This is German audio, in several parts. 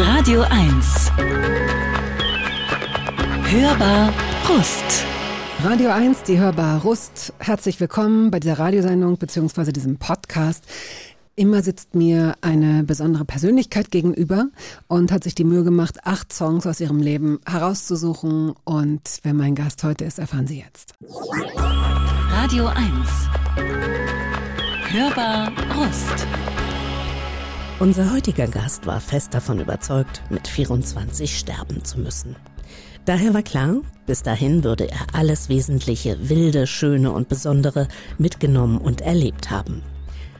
Radio 1. Hörbar Rust. Radio 1, die Hörbar Rust. Herzlich willkommen bei dieser Radiosendung bzw. diesem Podcast. Immer sitzt mir eine besondere Persönlichkeit gegenüber und hat sich die Mühe gemacht, acht Songs aus ihrem Leben herauszusuchen. Und wer mein Gast heute ist, erfahren Sie jetzt. Radio 1. Hörbar Rust. Unser heutiger Gast war fest davon überzeugt, mit 24 sterben zu müssen. Daher war klar, bis dahin würde er alles Wesentliche, Wilde, Schöne und Besondere mitgenommen und erlebt haben.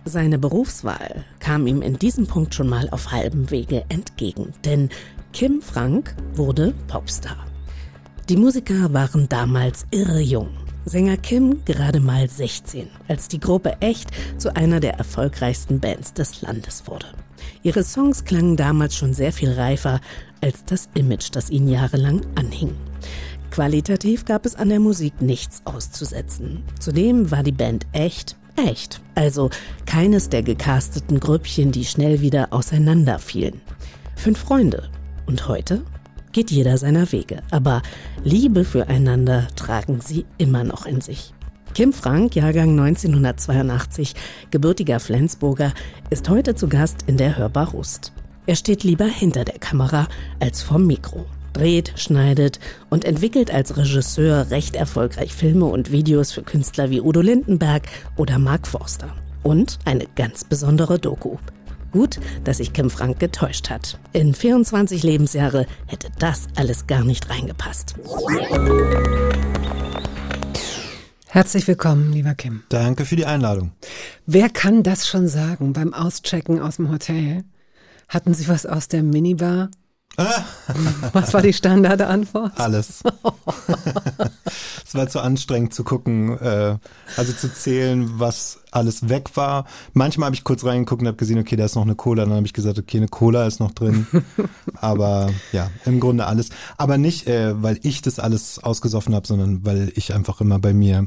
Seine Berufswahl kam ihm in diesem Punkt schon mal auf halbem Wege entgegen, denn Kim Frank wurde Popstar. Die Musiker waren damals irre jung. Sänger Kim gerade mal 16, als die Gruppe echt zu einer der erfolgreichsten Bands des Landes wurde. Ihre Songs klangen damals schon sehr viel reifer als das Image, das ihnen jahrelang anhing. Qualitativ gab es an der Musik nichts auszusetzen. Zudem war die Band echt, echt. Also keines der gecasteten Grüppchen, die schnell wieder auseinanderfielen. Fünf Freunde. Und heute geht jeder seiner Wege. Aber Liebe füreinander tragen sie immer noch in sich. Kim Frank, Jahrgang 1982, gebürtiger Flensburger, ist heute zu Gast in der Hörbar Rust. Er steht lieber hinter der Kamera als vom Mikro, dreht, schneidet und entwickelt als Regisseur recht erfolgreich Filme und Videos für Künstler wie Udo Lindenberg oder Mark Forster. Und eine ganz besondere Doku. Gut, dass sich Kim Frank getäuscht hat. In 24 Lebensjahre hätte das alles gar nicht reingepasst. Herzlich willkommen, lieber Kim. Danke für die Einladung. Wer kann das schon sagen beim Auschecken aus dem Hotel? Hatten Sie was aus der Minibar? Was war die Standardantwort? Alles. es war zu anstrengend zu gucken, äh, also zu zählen, was alles weg war. Manchmal habe ich kurz reingeguckt und habe gesehen, okay, da ist noch eine Cola. Dann habe ich gesagt, okay, eine Cola ist noch drin. Aber ja, im Grunde alles. Aber nicht, äh, weil ich das alles ausgesoffen habe, sondern weil ich einfach immer bei mir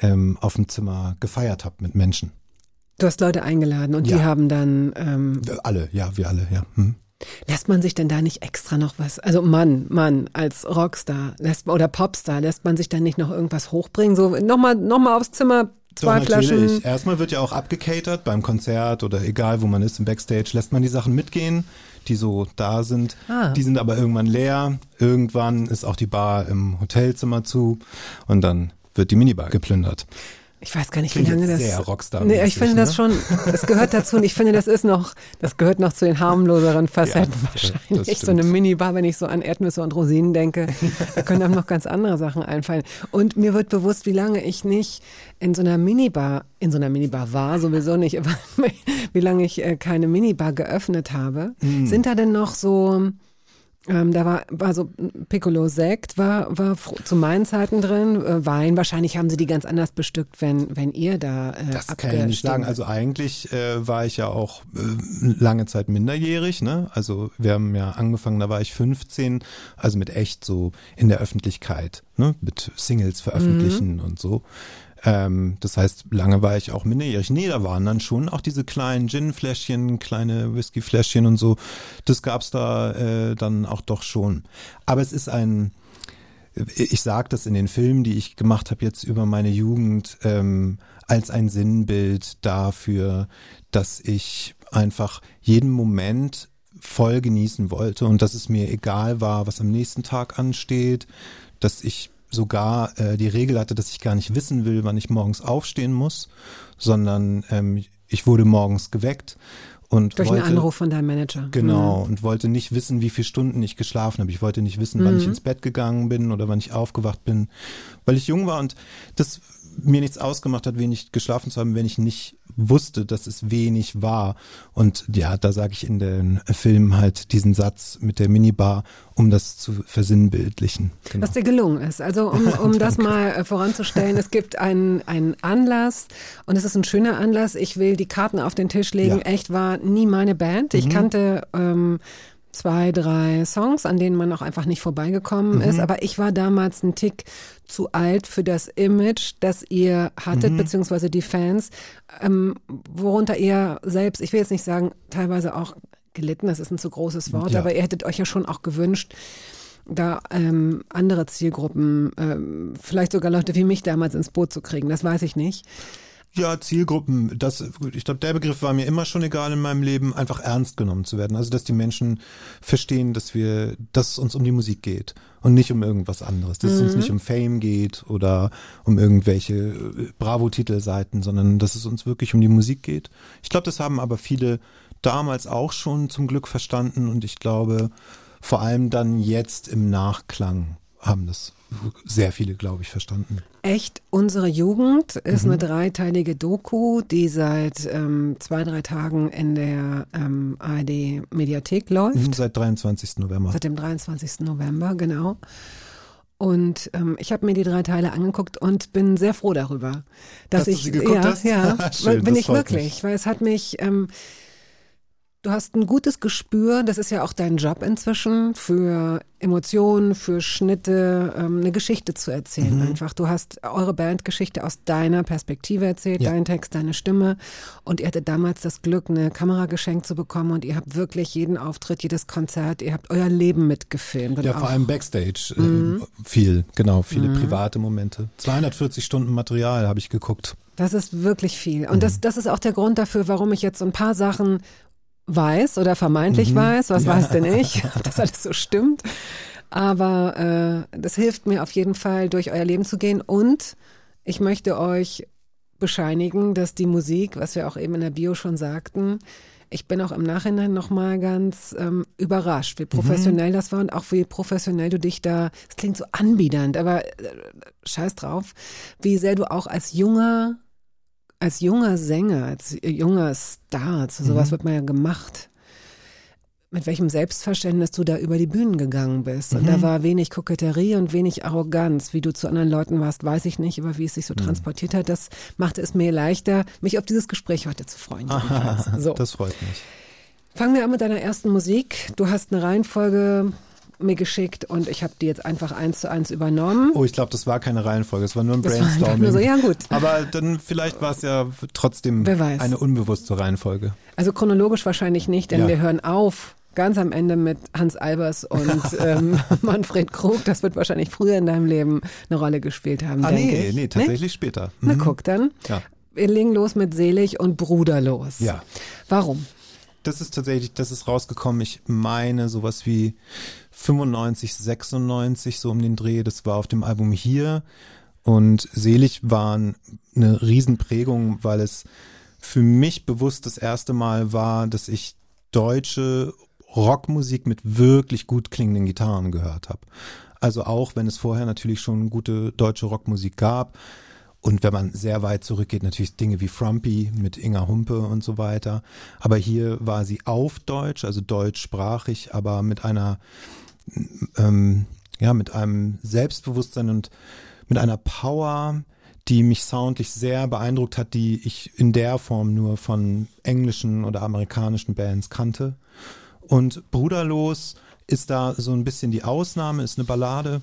ähm, auf dem Zimmer gefeiert habe mit Menschen. Du hast Leute eingeladen und Ja. die haben dann ähm, alle, ja, wir alle, ja. Hm. Lässt man sich denn da nicht extra noch was, also Mann, Mann, als Rockstar lässt, oder Popstar, lässt man sich dann nicht noch irgendwas hochbringen? So, nochmal noch mal aufs Zimmer, zwei Doch, Flaschen. natürlich. Erstmal wird ja auch abgecatert beim Konzert oder egal, wo man ist im Backstage, lässt man die Sachen mitgehen, die so da sind. Ah. Die sind aber irgendwann leer. Irgendwann ist auch die Bar im Hotelzimmer zu und dann wird die Minibar geplündert. Ich weiß gar nicht, Klingt wie lange das. sehr Rockstar-mäßig, Nee, ich finde das ne? schon, das gehört dazu und ich finde, das ist noch, das gehört noch zu den harmloseren Facetten Ja, das wahrscheinlich. So eine Minibar, wenn ich so an Erdnüsse und Rosinen denke, da können einem noch ganz andere Sachen einfallen. Und mir wird bewusst, wie lange ich nicht in so einer Minibar, in so einer Minibar war, sowieso nicht, aber wie lange ich äh, keine Minibar geöffnet habe. Mhm. Sind da denn noch so, ähm, da war, war so Piccolo Sekt, war, war zu meinen Zeiten drin, äh, Wein. Wahrscheinlich haben sie die ganz anders bestückt, wenn, wenn ihr da äh, Das kann ich nicht sagen. Also eigentlich äh, war ich ja auch äh, lange Zeit minderjährig. Ne? Also wir haben ja angefangen, da war ich 15, also mit echt so in der Öffentlichkeit, ne? mit Singles veröffentlichen und so. Ähm, das heißt, lange war ich auch minderjährig. Nee, da waren dann schon auch diese kleinen Gin-Fläschchen, kleine Whisky-Fläschchen und so. Das gab's da äh, dann auch doch schon. Aber es ist ein, ich sage das in den Filmen, die ich gemacht habe jetzt über meine Jugend, ähm, als ein Sinnbild dafür, dass ich einfach jeden Moment voll genießen wollte und dass es mir egal war, was am nächsten Tag ansteht, dass ich sogar äh, die Regel hatte, dass ich gar nicht wissen will, wann ich morgens aufstehen muss, sondern ähm, ich wurde morgens geweckt und Durch wollte, einen Anruf von deinem Manager. Genau, und wollte nicht wissen, wie viele Stunden ich geschlafen habe. Ich wollte nicht wissen, wann ich ins Bett gegangen bin oder wann ich aufgewacht bin, weil ich jung war und das mir nichts ausgemacht hat, wenig geschlafen zu haben, wenn ich nicht wusste, dass es wenig war. Und ja, da sage ich in den Filmen halt diesen Satz mit der Minibar, um das zu versinnbildlichen. Genau. Was dir gelungen ist. Also um, um das mal äh, voranzustellen, es gibt einen, einen Anlass und es ist ein schöner Anlass. Ich will die Karten auf den Tisch legen. Ja. Mhm. Echt war nie meine Band. Ich kannte ähm, zwei, drei Songs, an denen man auch einfach nicht vorbeigekommen Mhm. ist. Aber ich war damals ein Tick zu alt für das Image, das ihr hattet, Mhm. beziehungsweise die Fans, ähm, worunter ihr selbst, ich will jetzt nicht sagen, teilweise auch gelitten, das ist ein zu großes Wort, Ja. aber ihr hättet euch ja schon auch gewünscht, da ähm, andere Zielgruppen, ähm, vielleicht sogar Leute wie mich damals ins Boot zu kriegen, das weiß ich nicht. Ja, Zielgruppen, das, ich glaube, der Begriff war mir immer schon egal in meinem Leben, einfach ernst genommen zu werden. Also, dass die Menschen verstehen, dass wir, dass es uns um die Musik geht und nicht um irgendwas anderes. Dass es uns nicht um Fame geht oder um irgendwelche äh, Bravo-Titelseiten, sondern dass es uns wirklich um die Musik geht. Ich glaube, das haben aber viele damals auch schon zum Glück verstanden und ich glaube, vor allem dann jetzt im Nachklang haben das sehr viele, glaube ich, verstanden. Echt, unsere Jugend ist Mhm. eine dreiteilige Doku, die seit ähm, zwei, drei Tagen in der ähm, ARD Mediathek läuft. Seit 23. November. Seit dem 23. November, genau. Und ähm, ich habe mir die drei Teile angeguckt und bin sehr froh darüber, dass, Dass du ich sie geguckt ja, hast? ja, Schön, bin ich wirklich, mich. weil es hat mich ähm, Du hast ein gutes Gespür, das ist ja auch dein Job inzwischen, für Emotionen, für Schnitte, ähm, eine Geschichte zu erzählen Mhm. einfach. Du hast eure Bandgeschichte aus deiner Perspektive erzählt, Ja. dein Text, deine Stimme. Und ihr hattet damals das Glück, eine Kamera geschenkt zu bekommen und ihr habt wirklich jeden Auftritt, jedes Konzert, ihr habt euer Leben mitgefilmt. Ja, vor allem Backstage. Mhm. Äh, viel, genau, viele private Momente. 240 Stunden Material habe ich geguckt. Das ist wirklich viel. Mhm. Und das, das ist auch der Grund dafür, warum ich jetzt so ein paar Sachen weiß oder vermeintlich Mhm. weiß. Was weiß denn ich, ob das alles so stimmt. Aber äh, das hilft mir auf jeden Fall, durch euer Leben zu gehen. Und ich möchte euch bescheinigen, dass die Musik, was wir auch eben in der Bio schon sagten, ich bin auch im Nachhinein nochmal ganz ähm, überrascht, wie professionell das war und auch wie professionell du dich da, es klingt so anbiedernd, aber äh, scheiß drauf, wie sehr du auch als junger als junger Sänger, als junger Star, zu sowas wird man ja gemacht. Mit welchem Selbstverständnis du da über die Bühnen gegangen bist. Und da war wenig Koketterie und wenig Arroganz. Wie du zu anderen Leuten warst, weiß ich nicht, aber wie es sich so transportiert hat, das machte es mir leichter, mich auf dieses Gespräch heute zu freuen. jedenfalls. So. Das freut mich. Fangen wir an mit deiner ersten Musik. Du hast eine Reihenfolge mir geschickt und ich habe die jetzt einfach eins zu eins übernommen. Oh, ich glaube, das war keine Reihenfolge, es war nur ein Das Brainstorming. nur so, ja gut. Aber dann vielleicht war es ja trotzdem eine unbewusste Reihenfolge. Also chronologisch wahrscheinlich nicht, denn Ja. wir hören auf ganz am Ende mit Hans Albers und ähm, Manfred Krug. Das wird wahrscheinlich früher in deinem Leben eine Rolle gespielt haben, Ah, denke nee, ich. nee, tatsächlich später. Na Mhm. guck dann. Ja. Wir legen los mit Selig und Bruderlos. Ja. Warum? Das ist tatsächlich, das ist rausgekommen. Ich meine sowas wie 95, 96 so um den Dreh. Das war auf dem Album hier. Und Selig war eine Riesenprägung, weil es für mich bewusst das erste Mal war, dass ich deutsche Rockmusik mit wirklich gut klingenden Gitarren gehört habe. Also auch wenn es vorher natürlich schon gute deutsche Rockmusik gab. Und wenn man sehr weit zurückgeht, natürlich Dinge wie Frumpy mit Inga Humpe und so weiter. Aber hier war sie auf Deutsch, also deutschsprachig, aber mit einer, ähm, ja, mit einem Selbstbewusstsein und mit einer Power, die mich soundlich sehr beeindruckt hat, die ich in der Form nur von englischen oder amerikanischen Bands kannte. Und Bruderlos ist da so ein bisschen die Ausnahme, ist eine Ballade,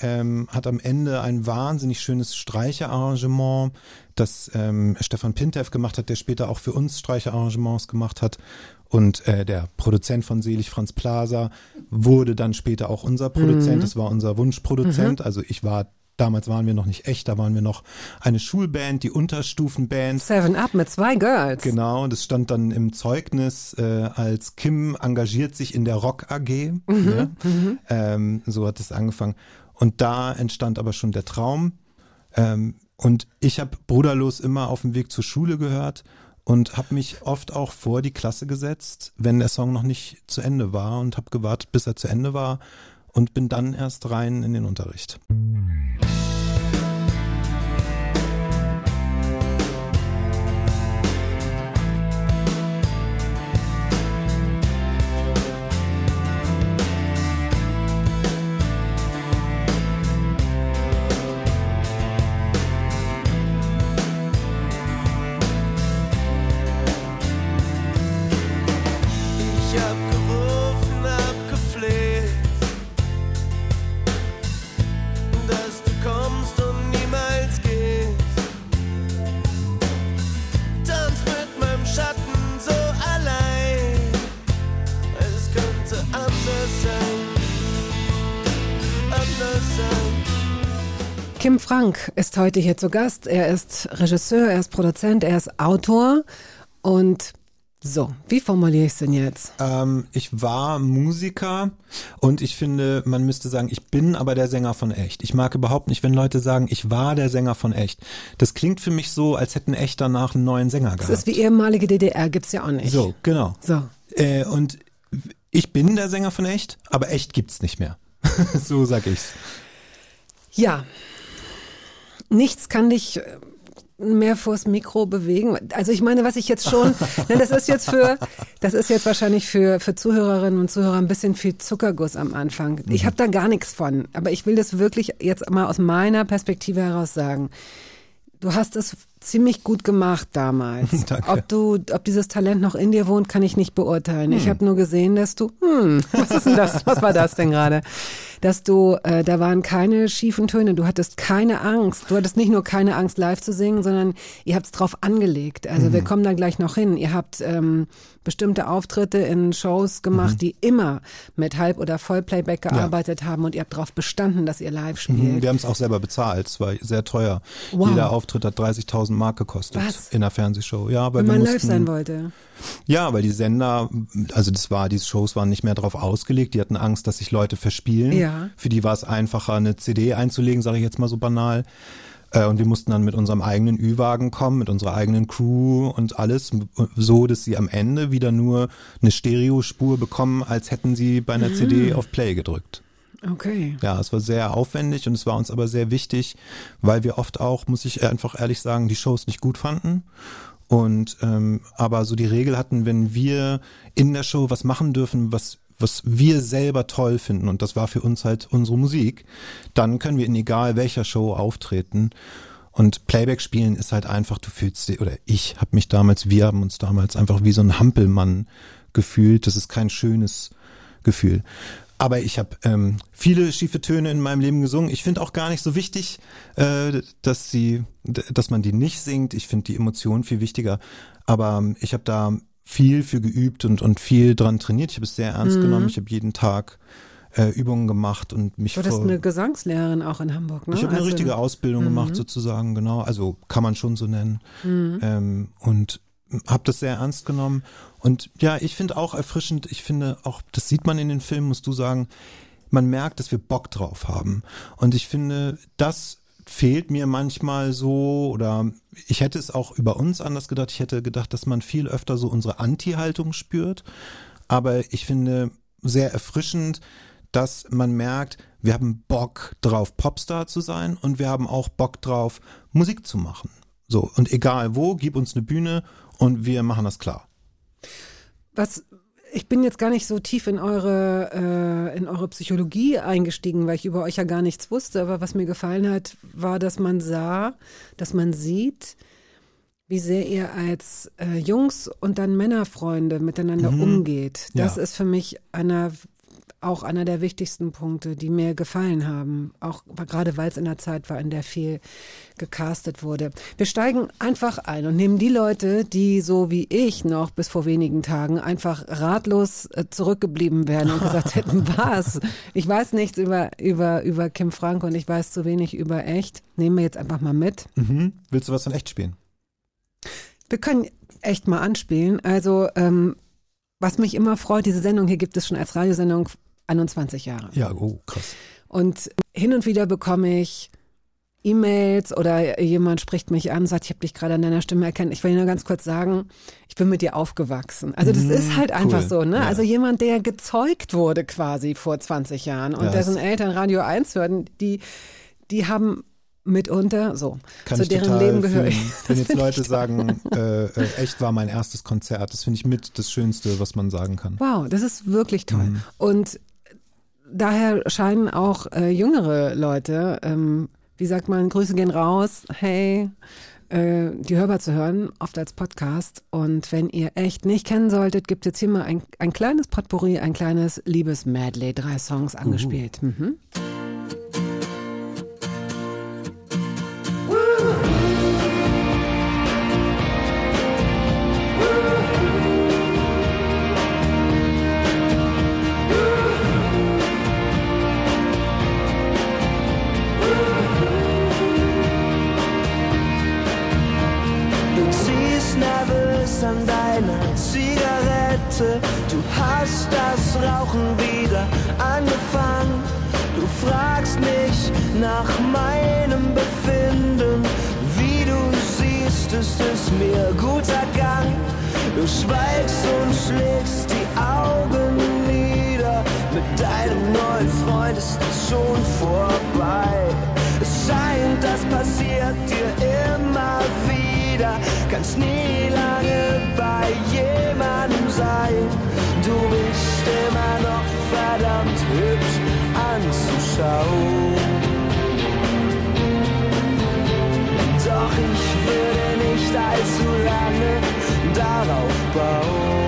ähm, hat am Ende ein wahnsinnig schönes Streicherarrangement, das ähm, Stefan Pintev gemacht hat, der später auch für uns Streicherarrangements gemacht hat. Und äh, der Produzent von Selig Franz Plaza wurde dann später auch unser Produzent. Das war unser Wunschproduzent. Also ich war Damals waren wir noch nicht echt, da waren wir noch eine Schulband, die Unterstufenband. Seven Up mit zwei Girls. Genau, das stand dann im Zeugnis äh, als Kim engagiert sich in der Rock AG. Mhm, ja. ähm, so hat es angefangen. Und da entstand aber schon der Traum. Ähm, und ich habe Bruderlos immer auf dem Weg zur Schule gehört und habe mich oft auch vor die Klasse gesetzt, wenn der Song noch nicht zu Ende war und habe gewartet, bis er zu Ende war und bin dann erst rein in den Unterricht. Frank ist heute hier zu Gast. Er ist Regisseur, er ist Produzent, er ist Autor. Und so, wie formuliere ich es denn jetzt? Ähm, ich war Musiker und ich finde, man müsste sagen, ich bin aber der Sänger von echt. Ich mag überhaupt nicht, wenn Leute sagen, ich war der Sänger von echt. Das klingt für mich so, als hätten echt danach einen neuen Sänger gehabt. Das ist wie ehemalige DDR, gibt's ja auch nicht. So, genau. So. Äh, und ich bin der Sänger von echt, aber echt gibt's nicht mehr. so sag ich's. Ja. Nichts kann dich äh, mehr vors Mikro bewegen. Also ich meine, was ich jetzt schon, ne, das ist jetzt für, das ist jetzt wahrscheinlich für, für Zuhörerinnen und Zuhörer ein bisschen viel Zuckerguss am Anfang. Ich habe da gar nichts von, aber ich will das wirklich jetzt mal aus meiner Perspektive heraus sagen. Du hast es ziemlich gut gemacht damals. Ob du, ob dieses Talent noch in dir wohnt, kann ich nicht beurteilen. Ich habe nur gesehen, dass du, hm, was ist denn das? Was war das denn gerade? Dass du, äh, da waren keine schiefen Töne. Du hattest keine Angst. Du hattest nicht nur keine Angst, live zu singen, sondern ihr habt es drauf angelegt. Also wir kommen da gleich noch hin. Ihr habt ähm, bestimmte Auftritte in Shows gemacht, die immer mit Halb- oder Vollplayback gearbeitet haben und ihr habt darauf bestanden, dass ihr live spielt. Mhm, Wir haben es auch selber bezahlt. Es war sehr teuer. Wow. Jeder Auftritt hat 30.000 Mark gekostet Was? in einer Fernsehshow. Ja, weil Wenn wir man mussten, live sein wollte. Ja, weil die Sender, also das war, diese Shows waren nicht mehr darauf ausgelegt. Die hatten Angst, dass sich Leute verspielen. Ja. Für die war es einfacher, eine CD einzulegen, sage ich jetzt mal so banal. Äh, Und wir mussten dann mit unserem eigenen Ü-Wagen kommen, mit unserer eigenen Crew und alles, so dass sie am Ende wieder nur eine Stereospur bekommen, als hätten sie bei einer CD auf Play gedrückt. Okay. Ja, es war sehr aufwendig und es war uns aber sehr wichtig, weil wir oft auch, muss ich einfach ehrlich sagen, die Shows nicht gut fanden. Und ähm, aber so die Regel hatten, wenn wir in der Show was machen dürfen, was was wir selber toll finden und das war für uns halt unsere Musik, dann können wir in egal welcher Show auftreten. Und Playback spielen ist halt einfach, du fühlst dich, oder ich habe mich damals, wir haben uns damals einfach wie so ein Hampelmann gefühlt. Das ist kein schönes Gefühl. Aber ich habe ähm, viele schiefe Töne in meinem Leben gesungen. Ich finde auch gar nicht so wichtig, äh, dass sie, dass man die nicht singt. Ich finde die Emotion viel wichtiger. Aber ähm, ich habe da viel für geübt und und viel dran trainiert. Ich habe es sehr ernst genommen. Ich habe jeden Tag äh, Übungen gemacht und mich Du vor eine Gesangslehrerin auch in Hamburg, ne? ich habe eine Also- richtige Ausbildung gemacht sozusagen, genau. Also kann man schon so nennen. Ähm, und habe das sehr ernst genommen. Und ja, ich finde auch erfrischend, ich finde auch, das sieht man in den Filmen, musst du sagen, man merkt, dass wir Bock drauf haben. Und ich finde, das fehlt mir manchmal so oder ich hätte es auch über uns anders gedacht. Ich hätte gedacht, dass man viel öfter so unsere Anti-Haltung spürt. Aber ich finde sehr erfrischend, dass man merkt, wir haben Bock drauf, Popstar zu sein und wir haben auch Bock drauf, Musik zu machen. So, und egal wo, gib uns eine Bühne und wir machen das klar. Was ich bin jetzt gar nicht so tief in eure äh, in eure Psychologie eingestiegen, weil ich über euch ja gar nichts wusste. Aber was mir gefallen hat, war, dass man sah, dass man sieht, wie sehr ihr als äh, Jungs und dann Männerfreunde miteinander umgeht. Das Ja. ist für mich einer auch einer der wichtigsten Punkte, die mir gefallen haben. Auch gerade weil es in der Zeit war, in der viel gecastet wurde. Wir steigen einfach ein und nehmen die Leute, die so wie ich noch bis vor wenigen Tagen einfach ratlos äh, zurückgeblieben wären und gesagt hätten, was? Ich weiß nichts über, über, über Kim Frank und ich weiß zu wenig über echt. Nehmen wir jetzt einfach mal mit. Mhm. Willst du was von echt spielen? Wir können echt mal anspielen. Also, ähm, was mich immer freut, diese Sendung hier gibt es schon als Radiosendung 21 Jahre. Ja, oh, krass. Und hin und wieder bekomme ich E-Mails oder jemand spricht mich an, sagt, ich habe dich gerade an deiner Stimme erkannt. Ich will nur ganz kurz sagen, ich bin mit dir aufgewachsen. Also das Mhm, ist halt einfach cool. so, ne? Ja. Also jemand, der gezeugt wurde quasi vor 20 Jahren und Ja, dessen Eltern Radio 1 hörten, die, die haben mitunter so Kann zu deren Leben gehöre ich. Wenn jetzt Leute sagen, äh, äh, echt war mein erstes Konzert, das finde ich mit das Schönste, was man sagen kann. Wow, das ist wirklich toll. Mhm. Und daher scheinen auch äh, jüngere Leute, ähm, wie sagt man, Grüße gehen raus, hey, äh, die hörbar zu hören, oft als Podcast. Und wenn ihr echt nicht kennen solltet, gibt es jetzt hier mal ein, ein kleines Potpourri, ein kleines Liebes-Medley, drei Songs angespielt. Mhm. An deiner Zigarette. Du hast das Rauchen wieder angefangen. Du fragst mich nach meinem Befinden. Wie du siehst, es ist mir guter Gang. Du schweigst und schlägst die Augen nieder. Mit deinem neuen Freund ist es schon vorbei. Es scheint, das passiert dir immer wieder. Kannst nie lange bei jemandem sein. Du bist immer noch verdammt hübsch anzuschauen. Doch ich würde nicht allzu lange darauf bauen.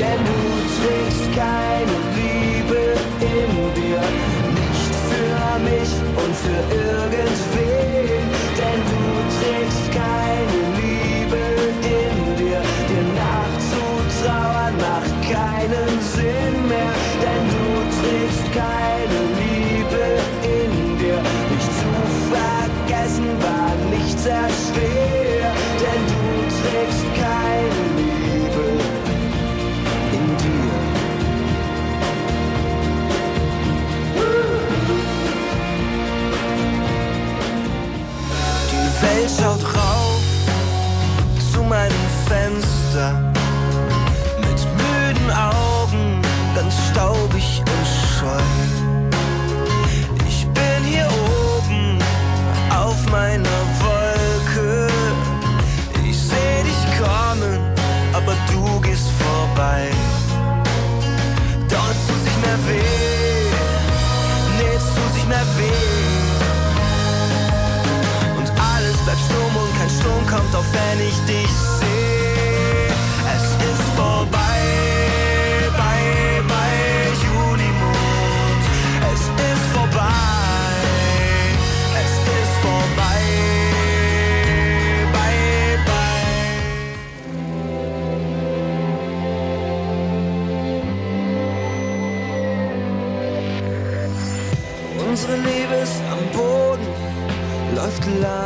Denn du trägst keine Liebe in dir, nicht für mich und für irgendwen. Ich dich sehe. Es ist vorbei, bei, bei Junimond. Es ist vorbei, es ist vorbei, bei, bei. Unsere Liebe ist am Boden, läuft langsam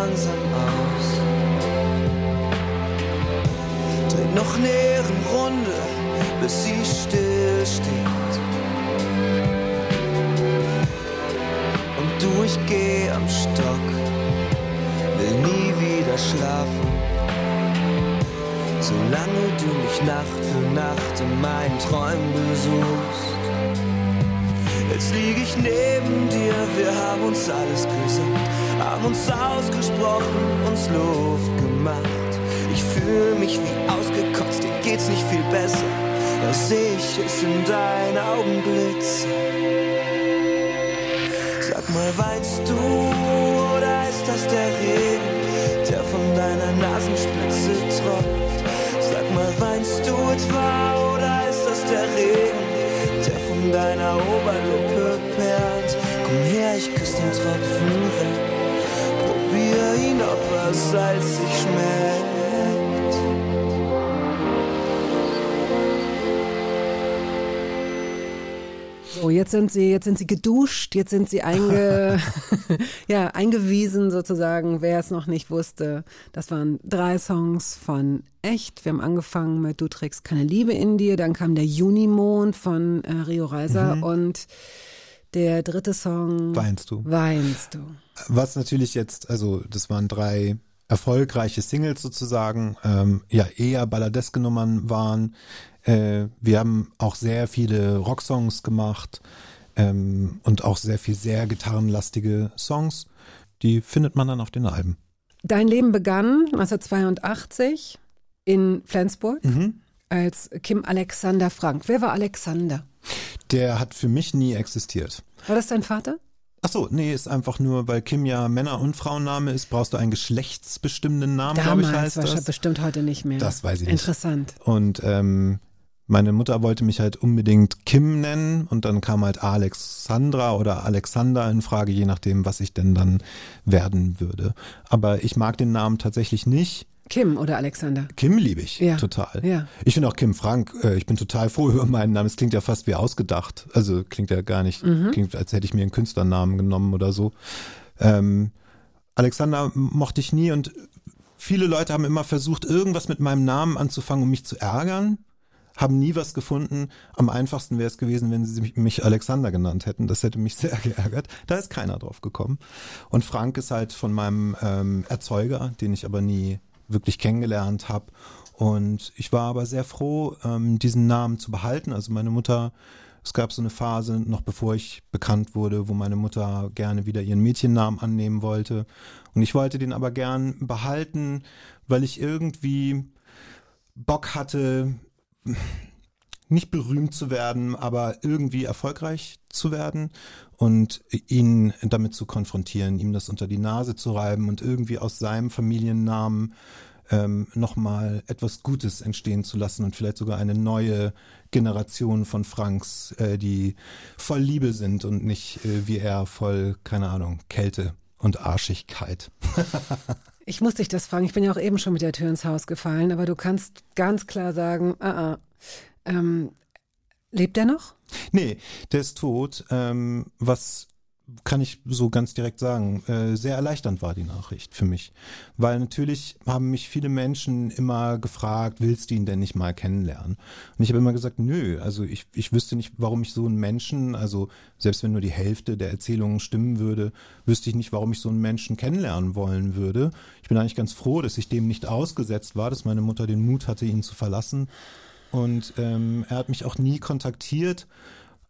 Eine Ehrenrunde, bis sie still steht. Und du, ich geh am Stock, will nie wieder schlafen. Solange du mich Nacht für Nacht in meinen Träumen besuchst. Jetzt lieg ich neben dir, wir haben uns alles gesagt, haben uns ausgesprochen, uns Luft gemacht. Ich fühle mich wie dir geht's nicht viel besser. Da seh ich es in deinen Augen blitzen. Sag mal, weinst du oder ist das der Regen, der von deiner Nasenspitze tropft? Sag mal, weinst du etwa oder ist das der Regen, der von deiner Oberlippe perlt? Komm her, ich küsse den Tropfen weg. Probier ihn, ob er salzig schmeckt. So, jetzt sind sie, jetzt sind sie geduscht, jetzt sind sie einge, ja, eingewiesen sozusagen, wer es noch nicht wusste. Das waren drei Songs von Echt. Wir haben angefangen mit Du trägst keine Liebe in dir, dann kam der Junimond von äh, Rio Reiser und der dritte Song Weinst du? Weinst du. Was natürlich jetzt, also das waren drei erfolgreiche Singles sozusagen, ähm, ja eher balladeske Nummern waren. Äh, wir haben auch sehr viele Rocksongs gemacht ähm, und auch sehr viel sehr gitarrenlastige Songs. Die findet man dann auf den Alben. Dein Leben begann 1982 in Flensburg Mhm. als Kim Alexander Frank. Wer war Alexander? Der hat für mich nie existiert. War das dein Vater? Ach so, nee, ist einfach nur, weil Kim ja Männer- und Frauenname ist, brauchst du einen geschlechtsbestimmenden Namen, glaube ich, heißt das. bestimmt heute nicht mehr. Das weiß ich nicht. Interessant. Und ähm, meine Mutter wollte mich halt unbedingt Kim nennen und dann kam halt Alexandra oder Alexander in Frage, je nachdem, was ich denn dann werden würde. Aber ich mag den Namen tatsächlich nicht. Kim oder Alexander? Kim liebe ich Ja. total. Ja. Ich finde auch Kim Frank, äh, ich bin total froh über meinen Namen. Es klingt ja fast wie ausgedacht. Also klingt ja gar nicht, Mhm. klingt, als hätte ich mir einen Künstlernamen genommen oder so. Ähm, Alexander mochte ich nie und viele Leute haben immer versucht, irgendwas mit meinem Namen anzufangen, um mich zu ärgern haben nie was gefunden. Am einfachsten wäre es gewesen, wenn sie mich Alexander genannt hätten. Das hätte mich sehr geärgert. Da ist keiner drauf gekommen. Und Frank ist halt von meinem ähm, Erzeuger, den ich aber nie wirklich kennengelernt habe. Und ich war aber sehr froh, ähm, diesen Namen zu behalten. Also meine Mutter, es gab so eine Phase, noch bevor ich bekannt wurde, wo meine Mutter gerne wieder ihren Mädchennamen annehmen wollte. Und ich wollte den aber gern behalten, weil ich irgendwie Bock hatte, nicht berühmt zu werden, aber irgendwie erfolgreich zu werden und ihn damit zu konfrontieren, ihm das unter die Nase zu reiben und irgendwie aus seinem Familiennamen ähm, nochmal etwas Gutes entstehen zu lassen und vielleicht sogar eine neue Generation von Franks, äh, die voll Liebe sind und nicht äh, wie er voll, keine Ahnung, Kälte und Arschigkeit. ich muss dich das fragen. Ich bin ja auch eben schon mit der Tür ins Haus gefallen, aber du kannst ganz klar sagen, ah, ah, ähm, lebt er noch? Nee, der ist tot. Ähm, was kann ich so ganz direkt sagen, äh, sehr erleichternd war die Nachricht für mich. Weil natürlich haben mich viele Menschen immer gefragt, willst du ihn denn nicht mal kennenlernen? Und ich habe immer gesagt, nö, also ich, ich wüsste nicht, warum ich so einen Menschen, also selbst wenn nur die Hälfte der Erzählungen stimmen würde, wüsste ich nicht, warum ich so einen Menschen kennenlernen wollen würde. Ich bin eigentlich ganz froh, dass ich dem nicht ausgesetzt war, dass meine Mutter den Mut hatte, ihn zu verlassen. Und ähm, er hat mich auch nie kontaktiert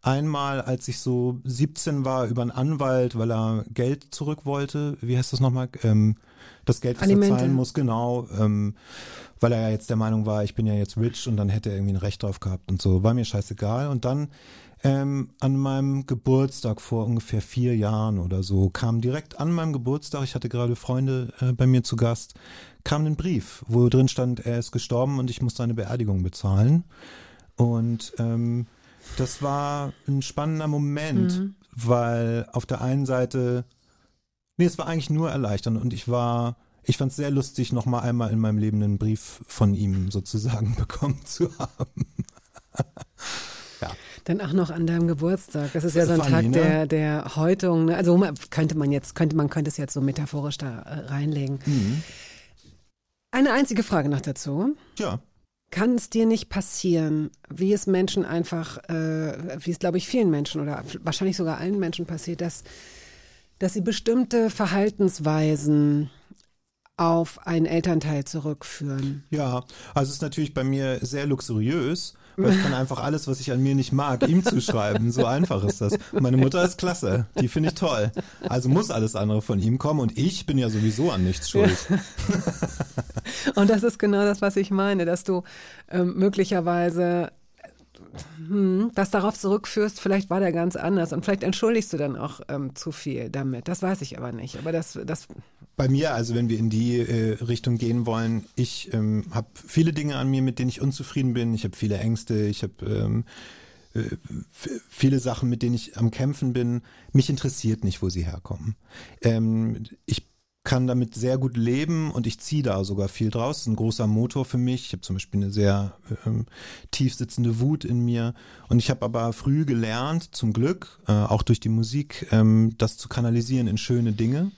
Einmal, als ich so 17 war, über einen Anwalt, weil er Geld zurück wollte. Wie heißt das nochmal? Ähm, das Geld, was Alimente. er zahlen muss, genau. Ähm, weil er ja jetzt der Meinung war, ich bin ja jetzt rich und dann hätte er irgendwie ein Recht drauf gehabt und so. War mir scheißegal. Und dann ähm, an meinem Geburtstag vor ungefähr vier Jahren oder so kam direkt an meinem Geburtstag, ich hatte gerade Freunde äh, bei mir zu Gast, kam ein Brief, wo drin stand, er ist gestorben und ich muss seine Beerdigung bezahlen. Und ähm, das war ein spannender Moment, mhm. weil auf der einen Seite, nee, es war eigentlich nur erleichternd und ich war, ich fand es sehr lustig, noch mal einmal in meinem Leben einen Brief von ihm sozusagen bekommen zu haben. Dann auch noch an deinem Geburtstag. Das ist ja so ein Tag ne? der, der Häutung. Ne? Also könnte man jetzt, könnte man könnte es jetzt so metaphorisch da äh, reinlegen. Mhm. Eine einzige Frage noch dazu. Ja. Kann es dir nicht passieren, wie es Menschen einfach, äh, wie es glaube ich vielen Menschen oder wahrscheinlich sogar allen Menschen passiert, dass, dass sie bestimmte Verhaltensweisen auf einen Elternteil zurückführen? Ja, also es ist natürlich bei mir sehr luxuriös, weil ich kann einfach alles, was ich an mir nicht mag, ihm zuschreiben. So einfach ist das. meine Mutter ist klasse. Die finde ich toll. Also muss alles andere von ihm kommen und ich bin ja sowieso an nichts schuld. Ja. und das ist genau das, was ich meine, dass du ähm, möglicherweise hm, das darauf zurückführst, vielleicht war der ganz anders und vielleicht entschuldigst du dann auch ähm, zu viel damit. Das weiß ich aber nicht. Aber das, das bei mir, also wenn wir in die äh, Richtung gehen wollen, ich ähm, habe viele Dinge an mir, mit denen ich unzufrieden bin. Ich habe viele Ängste, ich habe ähm, äh, viele Sachen, mit denen ich am Kämpfen bin. Mich interessiert nicht, wo sie herkommen. Ähm, ich kann damit sehr gut leben und ich ziehe da sogar viel draus. Das ist ein großer Motor für mich. Ich habe zum Beispiel eine sehr ähm, tief sitzende Wut in mir. Und ich habe aber früh gelernt, zum Glück, äh, auch durch die Musik, ähm, das zu kanalisieren in schöne Dinge.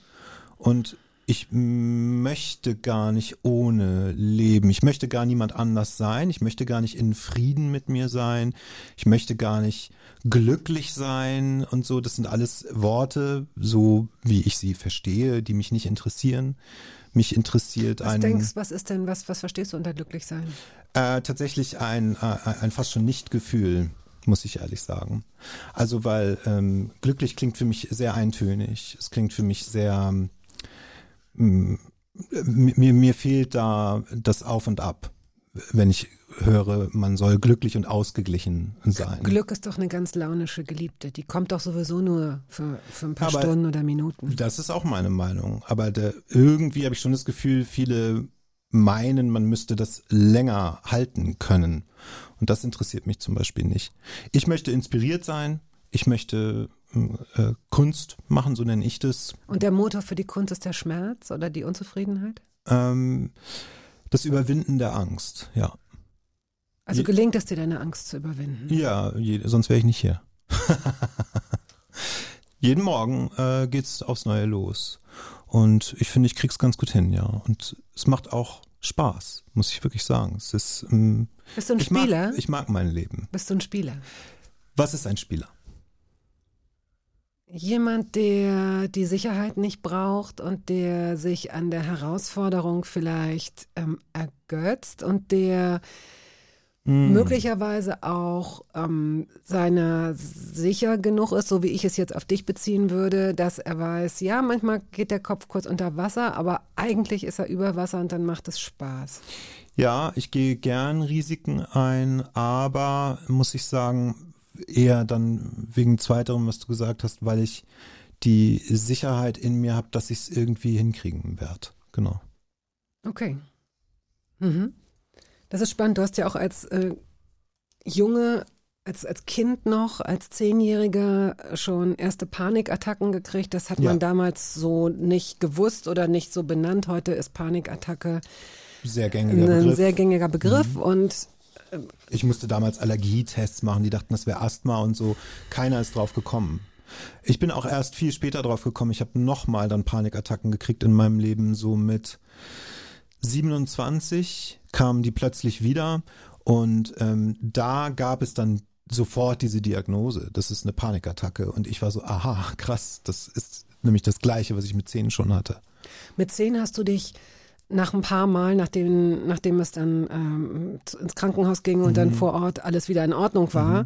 Und ich möchte gar nicht ohne leben. Ich möchte gar niemand anders sein. Ich möchte gar nicht in Frieden mit mir sein. Ich möchte gar nicht glücklich sein und so. Das sind alles Worte, so wie ich sie verstehe, die mich nicht interessieren. Mich interessiert was ein. Was denkst, was ist denn, was, was verstehst du unter glücklich sein? Äh, tatsächlich ein, äh, ein fast schon Nicht-Gefühl muss ich ehrlich sagen. Also weil ähm, glücklich klingt für mich sehr eintönig. Es klingt für mich sehr mir, mir fehlt da das Auf und Ab, wenn ich höre, man soll glücklich und ausgeglichen sein. Glück ist doch eine ganz launische Geliebte. Die kommt doch sowieso nur für, für ein paar Aber Stunden oder Minuten. Das ist auch meine Meinung. Aber der, irgendwie habe ich schon das Gefühl, viele meinen, man müsste das länger halten können. Und das interessiert mich zum Beispiel nicht. Ich möchte inspiriert sein. Ich möchte äh, Kunst machen, so nenne ich das. Und der Motor für die Kunst ist der Schmerz oder die Unzufriedenheit? Ähm, das Überwinden der Angst, ja. Also gelingt es dir, deine Angst zu überwinden? Ja, je, sonst wäre ich nicht hier. jeden Morgen äh, geht's aufs Neue los. Und ich finde, ich krieg's ganz gut hin, ja. Und es macht auch Spaß, muss ich wirklich sagen. Es ist, ähm, Bist du ein ich Spieler? Mag, ich mag mein Leben. Bist du ein Spieler? Was ist ein Spieler? Jemand, der die Sicherheit nicht braucht und der sich an der Herausforderung vielleicht ähm, ergötzt und der Hm. möglicherweise auch ähm, seiner sicher genug ist, so wie ich es jetzt auf dich beziehen würde, dass er weiß, ja, manchmal geht der Kopf kurz unter Wasser, aber eigentlich ist er über Wasser und dann macht es Spaß. Ja, ich gehe gern Risiken ein, aber muss ich sagen, eher dann wegen zweiterem, was du gesagt hast, weil ich die Sicherheit in mir habe, dass ich es irgendwie hinkriegen werde. Genau. Okay. Mhm. Das ist spannend. Du hast ja auch als äh, Junge, als, als Kind noch, als Zehnjähriger schon erste Panikattacken gekriegt. Das hat Ja. man damals so nicht gewusst oder nicht so benannt. Heute ist Panikattacke Sehr gängiger ein Begriff. sehr gängiger Begriff und Ich musste damals Allergietests machen, die dachten, das wäre Asthma und so. Keiner ist drauf gekommen. Ich bin auch erst viel später drauf gekommen. Ich habe nochmal dann Panikattacken gekriegt in meinem Leben, so mit 27 kamen die plötzlich wieder und ähm, da gab es dann sofort diese Diagnose, das ist eine Panikattacke und ich war so, aha, krass, das ist nämlich das gleiche, was ich mit 10 schon hatte. mit zehn hast du dich nach ein paar Mal, nachdem, nachdem es dann ähm, ins Krankenhaus ging und Mhm. dann vor Ort alles wieder in Ordnung war,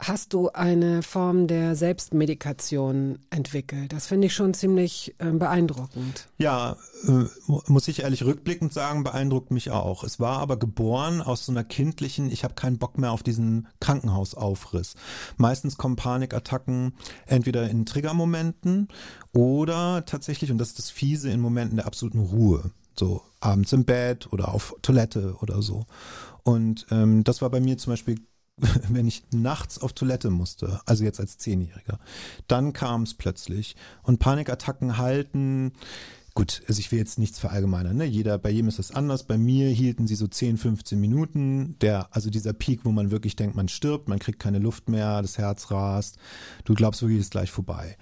hast du eine Form der Selbstmedikation entwickelt. Das finde ich schon ziemlich ähm, beeindruckend. Ja, äh, mu- muss ich ehrlich rückblickend sagen, beeindruckt mich auch. Es war aber geboren aus so einer kindlichen, ich habe keinen Bock mehr auf diesen Krankenhausaufriss. Meistens kommen Panikattacken entweder in Triggermomenten oder tatsächlich, und das ist das Fiese, in Momenten der absoluten Ruhe. So abends im Bett oder auf Toilette oder so. Und ähm, das war bei mir zum Beispiel wenn ich nachts auf Toilette musste, also jetzt als Zehnjähriger, dann kam es plötzlich und Panikattacken halten. Gut, also ich will jetzt nichts verallgemeinern, ne? Jeder, bei jedem ist das anders. Bei mir hielten sie so 10, 15 Minuten. Der, also dieser Peak, wo man wirklich denkt, man stirbt, man kriegt keine Luft mehr, das Herz rast. Du glaubst wirklich, es ist gleich vorbei.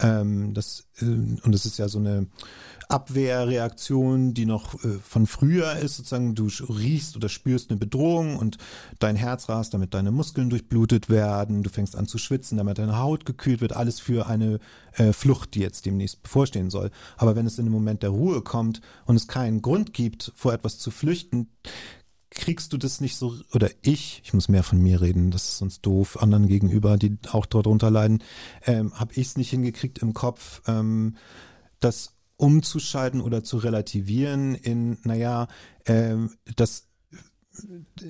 Ähm, das, äh, und das ist ja so eine Abwehrreaktion, die noch äh, von früher ist, sozusagen, du riechst oder spürst eine Bedrohung und dein Herz rast, damit deine Muskeln durchblutet werden, du fängst an zu schwitzen, damit deine Haut gekühlt wird, alles für eine äh, Flucht, die jetzt demnächst bevorstehen soll. Aber wenn es in den Moment der Ruhe kommt und es keinen Grund gibt, vor etwas zu flüchten, kriegst du das nicht so, oder ich, ich muss mehr von mir reden, das ist sonst doof, anderen gegenüber, die auch darunter leiden, ähm, habe ich es nicht hingekriegt im Kopf, ähm, das umzuschalten oder zu relativieren in, naja, ähm, das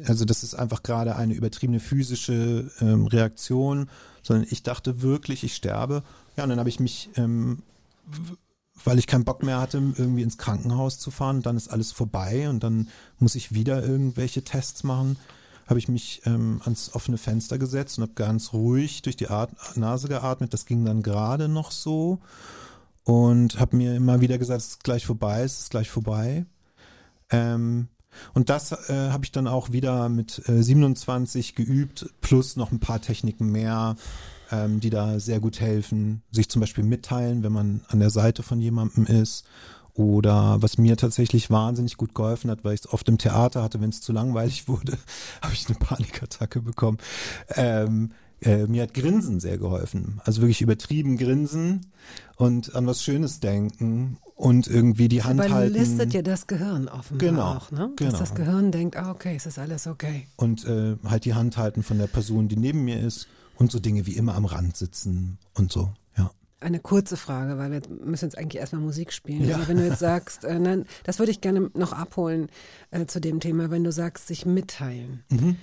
also das ist einfach gerade eine übertriebene physische ähm, Reaktion, sondern ich dachte wirklich, ich sterbe. Ja, und dann habe ich mich, ähm, weil ich keinen Bock mehr hatte, irgendwie ins Krankenhaus zu fahren, dann ist alles vorbei und dann muss ich wieder irgendwelche Tests machen, habe ich mich ähm, ans offene Fenster gesetzt und habe ganz ruhig durch die At Nase geatmet. Das ging dann gerade noch so und habe mir immer wieder gesagt, es ist gleich vorbei, es ist gleich vorbei. Ähm, und das äh, habe ich dann auch wieder mit äh, 27 geübt, plus noch ein paar Techniken mehr, ähm, die da sehr gut helfen. Sich zum Beispiel mitteilen, wenn man an der Seite von jemandem ist. Oder was mir tatsächlich wahnsinnig gut geholfen hat, weil ich es oft im Theater hatte, wenn es zu langweilig wurde, habe ich eine Panikattacke bekommen. Ähm, äh, mir hat Grinsen sehr geholfen. Also wirklich übertrieben grinsen und an was Schönes denken und irgendwie die Hand halten. listet ja das Gehirn offenbar Genau, auch, ne? genau. Dass das Gehirn denkt, ah, okay, es ist alles okay. und äh, halt die Hand halten von der Person, die neben mir ist und so Dinge wie immer am Rand sitzen und so, ja. Eine kurze Frage, weil wir müssen jetzt eigentlich erstmal Musik spielen. Ja. Aber wenn du jetzt sagst, äh, nein, das würde ich gerne noch abholen äh, zu dem Thema, wenn du sagst, sich mitteilen. Mhm.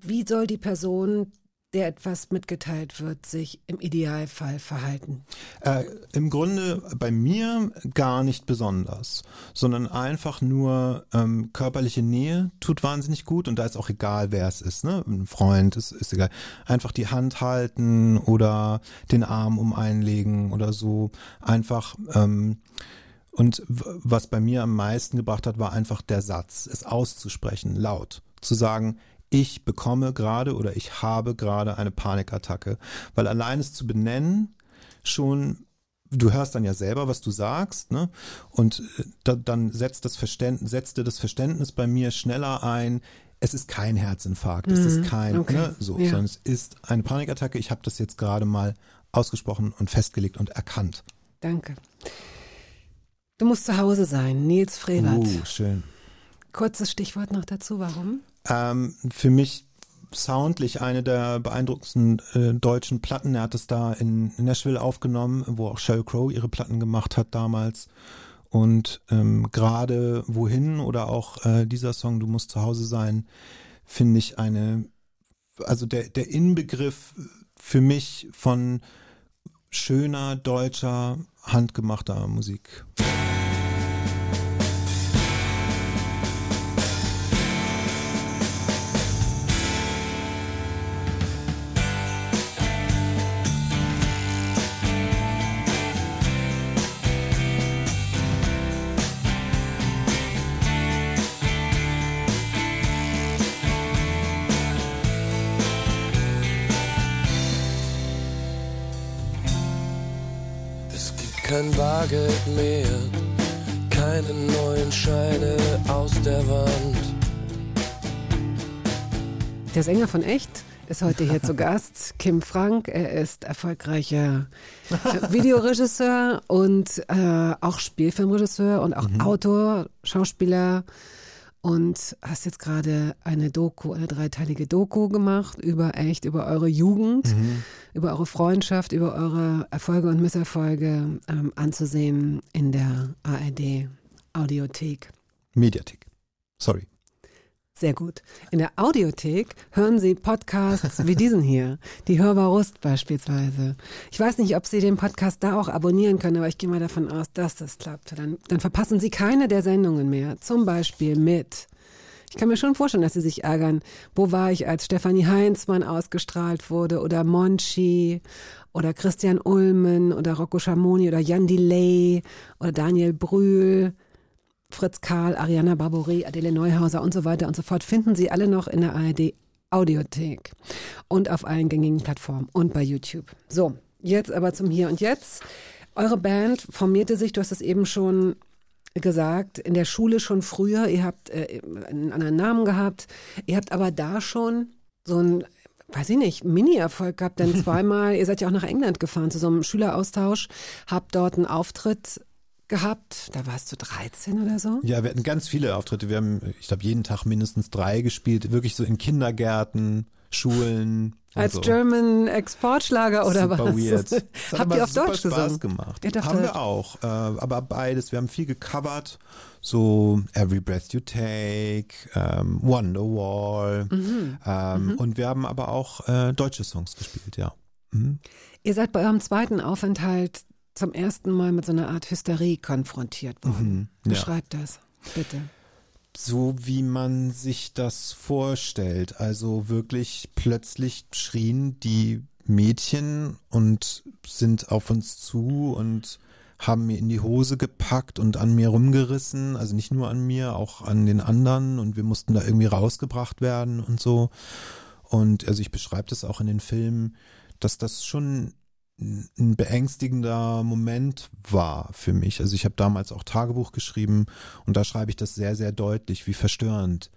Wie soll die Person, der etwas mitgeteilt wird, sich im Idealfall verhalten? Äh, Im Grunde bei mir gar nicht besonders, sondern einfach nur ähm, körperliche Nähe tut wahnsinnig gut und da ist auch egal, wer es ist, ne? Ein Freund ist, ist egal. Einfach die Hand halten oder den Arm um einlegen oder so. Einfach ähm, und was bei mir am meisten gebracht hat, war einfach der Satz, es auszusprechen, laut, zu sagen, ich bekomme gerade oder ich habe gerade eine Panikattacke. Weil allein es zu benennen, schon du hörst dann ja selber, was du sagst, ne? Und äh, da, dann setzt das Verständnis, setzte das Verständnis bei mir schneller ein. Es ist kein Herzinfarkt, es ist kein, okay. ne, so, Ja. sondern es ist eine Panikattacke. Ich habe das jetzt gerade mal ausgesprochen und festgelegt und erkannt. Danke. Du musst zu Hause sein, Nils Frevert. Uh, schön. Kurzes Stichwort noch dazu, warum? Ähm, für mich soundlich eine der beeindruckendsten äh, deutschen Platten. Er hat es da in, Nashville aufgenommen, wo auch Sheryl Crow ihre Platten gemacht hat damals. Und ähm, gerade wohin oder auch äh, dieser Song, du musst zu Hause sein, finde ich eine, also der, der Inbegriff für mich von schöner deutscher handgemachter Musik. Kein Bargeld mehr, keine neuen Scheine aus der Wand. Der Sänger von Echt ist heute hier zu Gast, Kim Frank. Er ist erfolgreicher Videoregisseur und äh, auch Spielfilmregisseur und auch Autor, Schauspieler. Und hast jetzt gerade eine Doku, eine dreiteilige Doku gemacht über echt, über eure Jugend, über eure Freundschaft, über eure Erfolge und Misserfolge ähm, anzusehen in der ARD Audiothek. Mediathek. Sorry. Sehr gut. In der Audiothek hören Sie Podcasts wie diesen hier, die Hörbar Rust beispielsweise. Ich weiß nicht, ob Sie den Podcast da auch abonnieren können, aber ich gehe mal davon aus, dass das klappt. Dann, dann verpassen Sie keine der Sendungen mehr. Zum Beispiel mit. Ich kann mir schon vorstellen, dass Sie sich ärgern. Wo war ich, als Stefanie Heinzmann ausgestrahlt wurde oder Monchi oder Christian Ulmen oder Rocco Schamoni oder Jan Delay oder Daniel Brühl. Fritz Karl, Ariana Barbouri, Adele Neuhauser und so weiter und so fort finden Sie alle noch in der ARD Audiothek und auf allen gängigen Plattformen und bei YouTube. So, jetzt aber zum Hier und Jetzt. Eure Band formierte sich, du hast es eben schon gesagt, in der Schule schon früher. Ihr habt äh, einen anderen Namen gehabt. Ihr habt aber da schon so ein weiß ich nicht, Mini-Erfolg gehabt, denn zweimal, ihr seid ja auch nach England gefahren zu so einem Schüleraustausch, habt dort einen Auftritt gehabt. Da warst du 13 oder so? Ja, wir hatten ganz viele Auftritte. Wir haben, ich glaube, jeden Tag mindestens drei gespielt. Wirklich so in Kindergärten, Schulen. Als so. German Exportschlager oder super was? Weird. Das hat Habt ihr auf Deutsch Spaß gesungen? gemacht. Ihr Haben wir auch. Äh, aber beides. Wir haben viel gecovert. So Every Breath You Take, ähm, Wonderwall. Mhm. Ähm, Und wir haben aber auch äh, deutsche Songs gespielt, ja. Mhm. Ihr seid bei eurem zweiten Aufenthalt zum ersten Mal mit so einer Art Hysterie konfrontiert worden. Mhm, ja. Beschreibt das, bitte. So wie man sich das vorstellt. Also wirklich plötzlich schrien die Mädchen und sind auf uns zu und haben mir in die Hose gepackt und an mir rumgerissen. Also nicht nur an mir, auch an den anderen. Und wir mussten da irgendwie rausgebracht werden und so. Und also ich beschreibe das auch in den Filmen, dass das schon ein beängstigender Moment war für mich. Also ich habe damals auch Tagebuch geschrieben und da schreibe ich das sehr, sehr deutlich, wie verstörend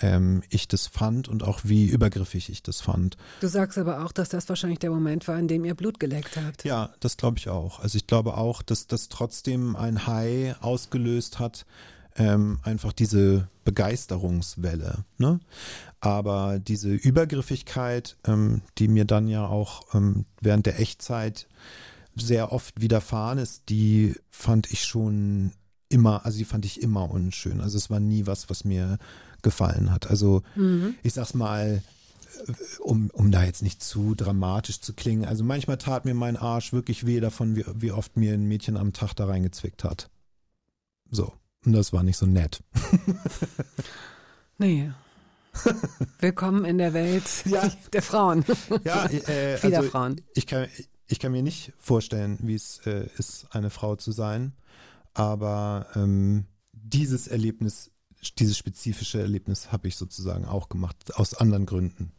ähm, ich das fand und auch wie übergriffig ich das fand. Du sagst aber auch, dass das wahrscheinlich der Moment war, in dem ihr Blut geleckt habt. Ja, das glaube ich auch. Also ich glaube auch, dass das trotzdem ein High ausgelöst hat, ähm, einfach diese Begeisterungswelle. Ne? Aber diese Übergriffigkeit, ähm, die mir dann ja auch ähm, während der Echtzeit sehr oft widerfahren ist, die fand ich schon immer, also die fand ich immer unschön. Also es war nie was, was mir gefallen hat. Also ich sag's mal, um, um da jetzt nicht zu dramatisch zu klingen. Also manchmal tat mir mein Arsch wirklich weh davon, wie, wie oft mir ein Mädchen am Tag da reingezwickt hat. So. Und das war nicht so nett. Nee. Willkommen in der Welt der Frauen. Ja, äh, Vieler also Frauen. Ich kann, ich kann mir nicht vorstellen, wie es äh, ist, eine Frau zu sein. Aber ähm, dieses Erlebnis, dieses spezifische Erlebnis habe ich sozusagen auch gemacht, aus anderen Gründen.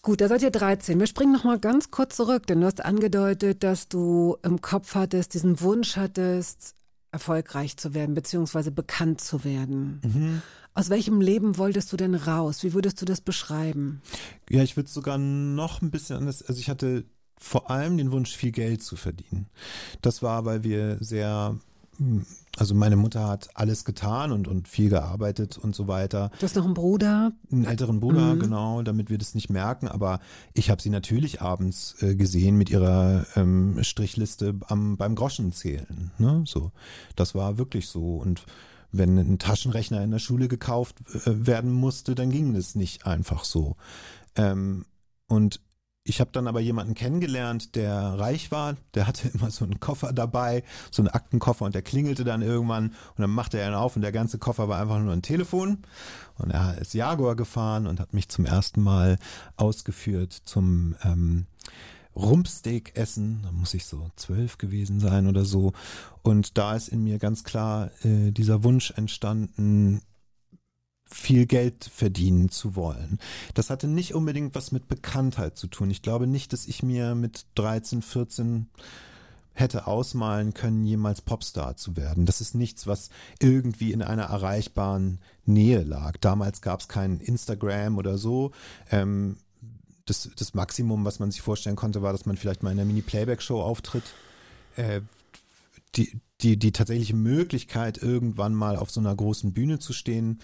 Gut, da seid ihr 13. Wir springen noch mal ganz kurz zurück, denn du hast angedeutet, dass du im Kopf hattest, diesen Wunsch hattest, erfolgreich zu werden, beziehungsweise bekannt zu werden. Mhm. Aus welchem Leben wolltest du denn raus? Wie würdest du das beschreiben? Ja, ich würde sogar noch ein bisschen anders. Also ich hatte vor allem den Wunsch, viel Geld zu verdienen. Das war, weil wir sehr, hm, also meine Mutter hat alles getan und, und viel gearbeitet und so weiter. Du hast noch einen Bruder. Einen älteren Bruder, genau, damit wir das nicht merken. Aber ich habe sie natürlich abends äh, gesehen mit ihrer ähm, Strichliste am, beim Groschenzählen. Ne? So, das war wirklich so. Und wenn ein Taschenrechner in der Schule gekauft äh, werden musste, dann ging das nicht einfach so. Ähm, und ich habe dann aber jemanden kennengelernt, der reich war. Der hatte immer so einen Koffer dabei, so einen Aktenkoffer und der klingelte dann irgendwann und dann machte er ihn auf und der ganze Koffer war einfach nur ein Telefon. Und er ist Jaguar gefahren und hat mich zum ersten Mal ausgeführt zum ähm, Rumpsteak essen. Da muss ich so zwölf gewesen sein oder so. Und da ist in mir ganz klar äh, dieser Wunsch entstanden, viel Geld verdienen zu wollen. Das hatte nicht unbedingt was mit Bekanntheit zu tun. Ich glaube nicht, dass ich mir mit 13, 14 hätte ausmalen können, jemals Popstar zu werden. Das ist nichts, was irgendwie in einer erreichbaren Nähe lag. Damals gab es kein Instagram oder so. Ähm, das, das Maximum, was man sich vorstellen konnte, war, dass man vielleicht mal in einer Mini-Playback-Show auftritt. Äh, die, die, die tatsächliche Möglichkeit, irgendwann mal auf so einer großen Bühne zu stehen,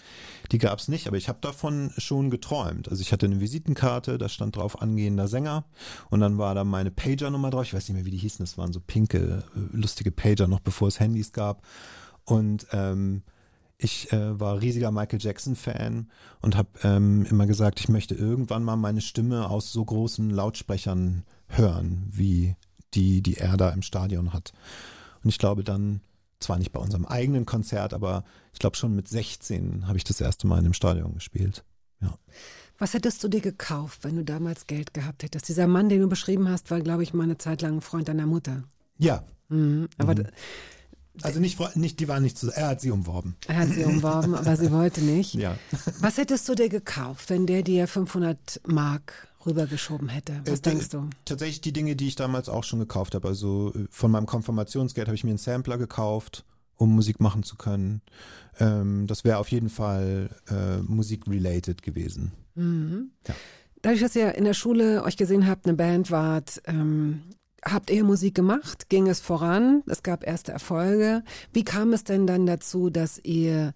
die gab es nicht, aber ich habe davon schon geträumt. Also ich hatte eine Visitenkarte, da stand drauf angehender Sänger und dann war da meine Pager-Nummer drauf. Ich weiß nicht mehr, wie die hießen, das waren so pinke, äh, lustige Pager, noch bevor es Handys gab. Und ähm, ich äh, war riesiger Michael Jackson-Fan und habe ähm, immer gesagt, ich möchte irgendwann mal meine Stimme aus so großen Lautsprechern hören, wie die, die er da im Stadion hat. Und ich glaube dann, zwar nicht bei unserem eigenen Konzert, aber ich glaube schon mit 16 habe ich das erste Mal in einem Stadion gespielt. Ja. Was hättest du dir gekauft, wenn du damals Geld gehabt hättest? Dieser Mann, den du beschrieben hast, war, glaube ich, mal eine Zeit lang ein Freund deiner Mutter. Ja. Mhm. Aber Mhm. Also nicht, nicht, die waren nicht zu, er hat sie umworben. er hat sie umworben, aber sie wollte nicht. Ja. Was hättest du dir gekauft, wenn der dir 500 Mark rübergeschoben hätte? Was Äh, denkst du? Tatsächlich die Dinge, die ich damals auch schon gekauft habe. Also äh, von meinem Konfirmationsgeld habe ich mir einen Sampler gekauft, um Musik machen zu können. Ähm, das wäre auf jeden Fall äh, Musik-related gewesen. Dadurch, dass ihr in der Schule euch gesehen habt, eine Band wart, ähm, habt ihr Musik gemacht? Ging es voran? Es gab erste Erfolge. Wie kam es denn dann dazu, dass ihr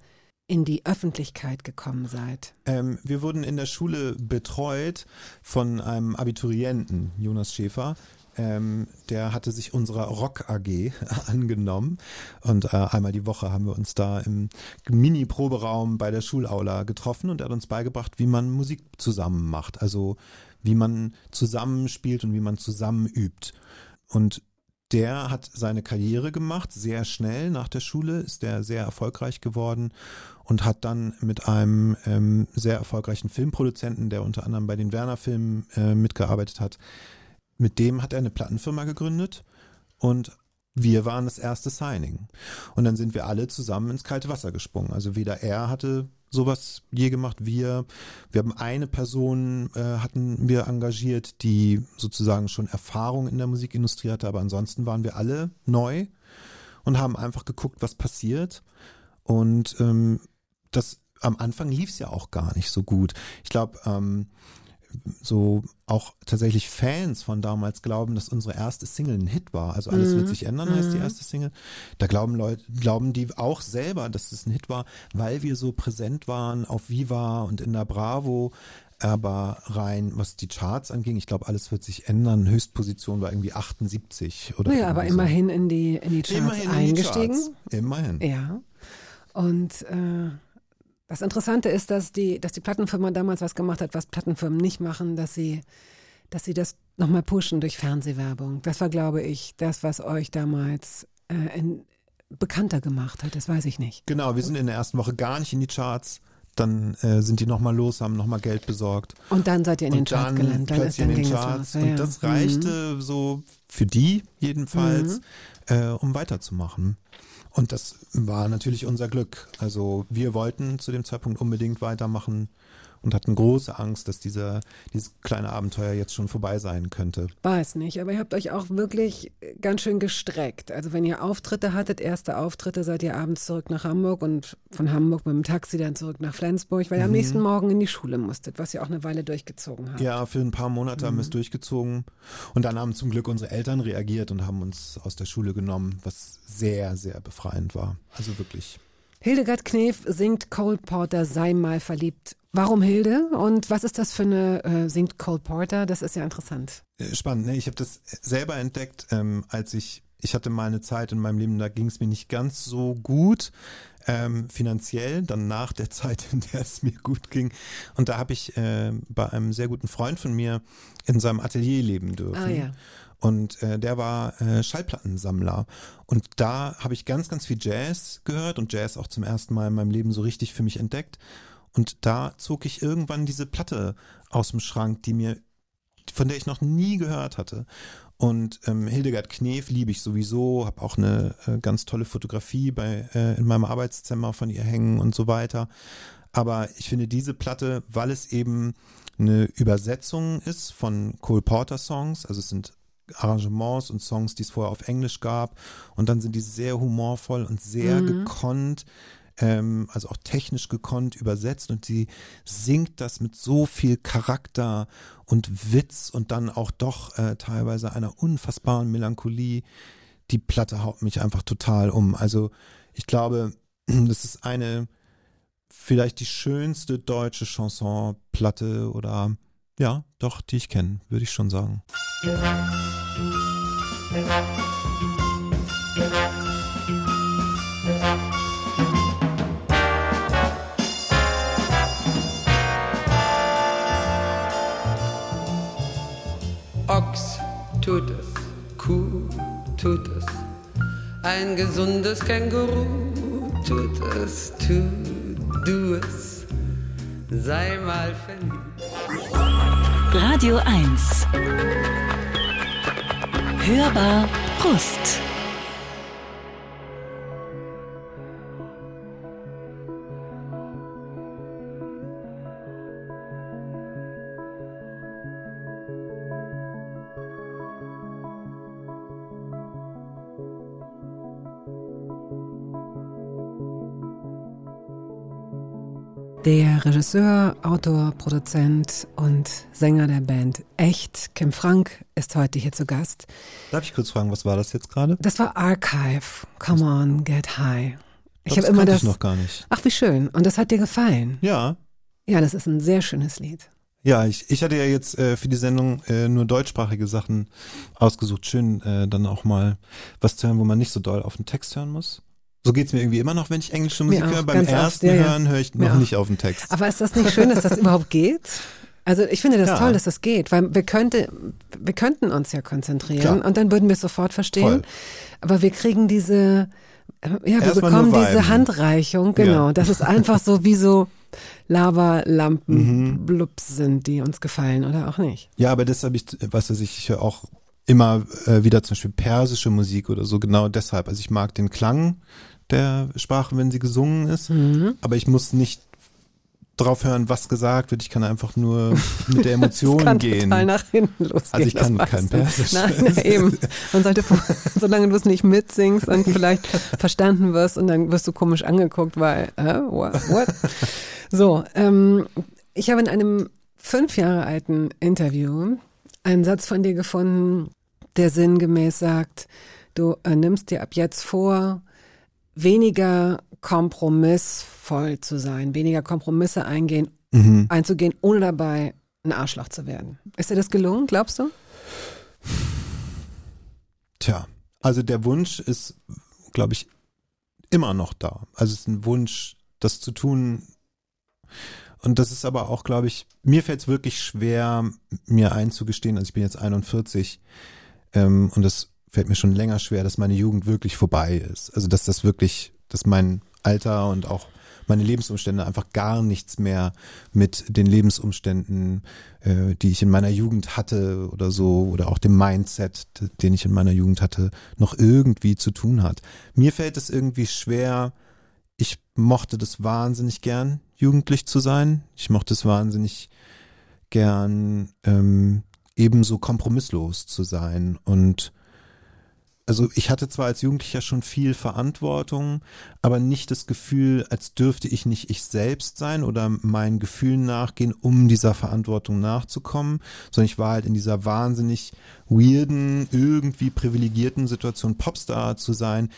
in die Öffentlichkeit gekommen seid? Ähm, wir wurden in der Schule betreut von einem Abiturienten, Jonas Schäfer. Ähm, der hatte sich unserer Rock AG angenommen und äh, einmal die Woche haben wir uns da im Mini-Proberaum bei der Schulaula getroffen und er hat uns beigebracht, wie man Musik zusammen macht, also wie man zusammenspielt und wie man zusammen übt. Und der hat seine Karriere gemacht, sehr schnell. Nach der Schule ist er sehr erfolgreich geworden und hat dann mit einem ähm, sehr erfolgreichen Filmproduzenten, der unter anderem bei den Werner-Filmen äh, mitgearbeitet hat, mit dem hat er eine Plattenfirma gegründet und wir waren das erste Signing. Und dann sind wir alle zusammen ins kalte Wasser gesprungen. Also weder er hatte sowas je gemacht, wir. Wir haben eine Person äh, hatten wir engagiert, die sozusagen schon Erfahrung in der Musikindustrie hatte, aber ansonsten waren wir alle neu und haben einfach geguckt, was passiert. Und ähm, das am Anfang lief es ja auch gar nicht so gut. Ich glaube, ähm, so auch tatsächlich Fans von damals glauben, dass unsere erste Single ein Hit war. Also alles wird sich ändern, heißt die erste Single. Da glauben Leute, glauben die auch selber, dass es ein Hit war, weil wir so präsent waren auf Viva und in der Bravo. Aber rein, was die Charts anging, ich glaube, alles wird sich ändern. Höchstposition war irgendwie 78 oder Naja, aber so. immerhin in die, in die Charts Immerhin in die eingestiegen. Charts. Immerhin. Ja. Und äh, das Interessante ist, dass die, dass die Plattenfirma damals was gemacht hat, was Plattenfirmen nicht machen, dass sie, dass sie das nochmal pushen durch Fernsehwerbung. Das war, glaube ich, das, was euch damals äh, in, bekannter gemacht hat. Das weiß ich nicht. Genau, wir sind in der ersten Woche gar nicht in die Charts. Dann äh, sind die nochmal los, haben nochmal Geld besorgt. Und dann seid ihr in den Charts gelandet. Dann, ist, plötzlich dann in den Charts. Ja, Und das reichte so für die jedenfalls, äh, um weiterzumachen. Und das war natürlich unser Glück. Also wir wollten zu dem Zeitpunkt unbedingt weitermachen und hatten große Angst, dass dieser, dieses kleine Abenteuer jetzt schon vorbei sein könnte. Weiß nicht, aber ihr habt euch auch wirklich ganz schön gestreckt. Also wenn ihr Auftritte hattet, erste Auftritte, seid ihr abends zurück nach Hamburg und von Hamburg mit dem Taxi dann zurück nach Flensburg, weil ihr am nächsten Morgen in die Schule musstet, was ihr auch eine Weile durchgezogen habt. Ja, für ein paar Monate haben wir es durchgezogen und dann haben zum Glück unsere Eltern reagiert und haben uns aus der Schule genommen, was sehr, sehr befreiend war. Also wirklich. Hildegard Knef singt Cole Porter Sei mal verliebt. Warum Hilde und was ist das für eine, äh, singt Cole Porter? Das ist ja interessant. Äh, Spannend, ne? Ich habe das selber entdeckt, ähm, als ich, ich hatte mal eine Zeit in meinem Leben, da ging es mir nicht ganz so gut ähm, finanziell, dann nach der Zeit, in der es mir gut ging. Und da habe ich äh, bei einem sehr guten Freund von mir in seinem Atelier leben dürfen. Ah ja. Und äh, der war äh, Schallplattensammler. Und da habe ich ganz, ganz viel Jazz gehört und Jazz auch zum ersten Mal in meinem Leben so richtig für mich entdeckt. Und da zog ich irgendwann diese Platte aus dem Schrank, die mir, von der ich noch nie gehört hatte. Und ähm, Hildegard Knef liebe ich sowieso, habe auch eine äh, ganz tolle Fotografie bei äh, in meinem Arbeitszimmer von ihr hängen und so weiter. Aber ich finde diese Platte, weil es eben eine Übersetzung ist von Cole Porter Songs, also es sind Arrangements und Songs, die es vorher auf Englisch gab. Und dann sind die sehr humorvoll und sehr gekonnt, ähm, also auch technisch gekonnt übersetzt. Und sie singt das mit so viel Charakter und Witz und dann auch doch äh, teilweise einer unfassbaren Melancholie. Die Platte haut mich einfach total um. Also ich glaube, das ist eine vielleicht die schönste deutsche Chansonplatte oder ja, doch, die ich kenne, würde ich schon sagen. Ochs tut es, Kuh tut es, ein gesundes Känguru tut es, tu du es, sei mal verliebt. Radio 1. Hörbar Brust. Der Regisseur, Autor, Produzent und Sänger der Band Echt, Kim Frank, ist heute hier zu Gast. Darf ich kurz fragen, was war das jetzt gerade? Das war Archive. Come on, get high. Ich das habe immer das. ich noch gar nicht. Ach, wie schön. Und das hat dir gefallen? Ja, Ja, das ist ein sehr schönes Lied. ja, ich, ich hatte ja jetzt äh, für die Sendung äh, nur deutschsprachige Sachen ausgesucht. Schön, äh, dann auch mal was zu hören, wo man nicht so doll auf den Text hören muss. So geht's mir irgendwie immer noch, wenn ich englische Musik auch, höre. Beim ganz oft, ersten ja. Hören höre ich noch nicht auf den Text. Aber ist das nicht schön, dass das überhaupt geht? Also ich finde das Ja. toll, dass das geht, weil wir, könnte, wir könnten uns ja konzentrieren Klar. und dann würden wir es sofort verstehen. Voll. Aber wir kriegen diese, ja, wir Erstmal bekommen diese. Handreichung, genau. Ja. Das ist einfach so wie so Lavalampen, Mhm. Blubs sind, die uns gefallen oder auch nicht. Ja, aber das habe ich, was weiß ich, ich höre auch immer äh, wieder zum Beispiel persische Musik oder so, genau deshalb. Also ich mag den Klang der Sprache, wenn sie gesungen ist, Mhm. aber ich muss nicht drauf hören, was gesagt wird. Ich kann einfach nur mit der Das Emotion kann gehen. total nach hinten losgehen. Also ich kann das kein. Persisch. Nein, na eben. Man sollte, solange du es nicht mitsingst und vielleicht verstanden wirst und dann wirst du komisch angeguckt, weil, äh, what? what? So, ähm, ich habe in einem fünf Jahre alten Interview einen Satz von dir gefunden, der sinngemäß sagt, du äh, nimmst dir ab jetzt vor, weniger kompromissvoll zu sein, weniger Kompromisse eingehen, Mhm. einzugehen, ohne dabei ein Arschloch zu werden. Ist dir das gelungen, glaubst du? Tja, also der Wunsch ist, glaube ich, immer noch da. Also es ist ein Wunsch, das zu tun. Und das ist aber auch, glaube ich, mir fällt es wirklich schwer, mir einzugestehen, also ich bin jetzt 41 ähm, und das fällt mir schon länger schwer, dass meine Jugend wirklich vorbei ist. Also dass das wirklich, dass mein Alter und auch meine Lebensumstände einfach gar nichts mehr mit den Lebensumständen, äh, die ich in meiner Jugend hatte oder so, oder auch dem Mindset, den ich in meiner Jugend hatte, noch irgendwie zu tun hat. Mir fällt es irgendwie schwer, ich mochte das wahnsinnig gern, jugendlich zu sein. Ich mochte es wahnsinnig gern, ähm, ebenso kompromisslos zu sein und also ich hatte zwar als Jugendlicher schon viel Verantwortung, aber nicht das Gefühl, als dürfte ich nicht ich selbst sein oder meinen Gefühlen nachgehen, um dieser Verantwortung nachzukommen, sondern ich war halt in dieser wahnsinnig weirden, irgendwie privilegierten Situation, Popstar zu sein,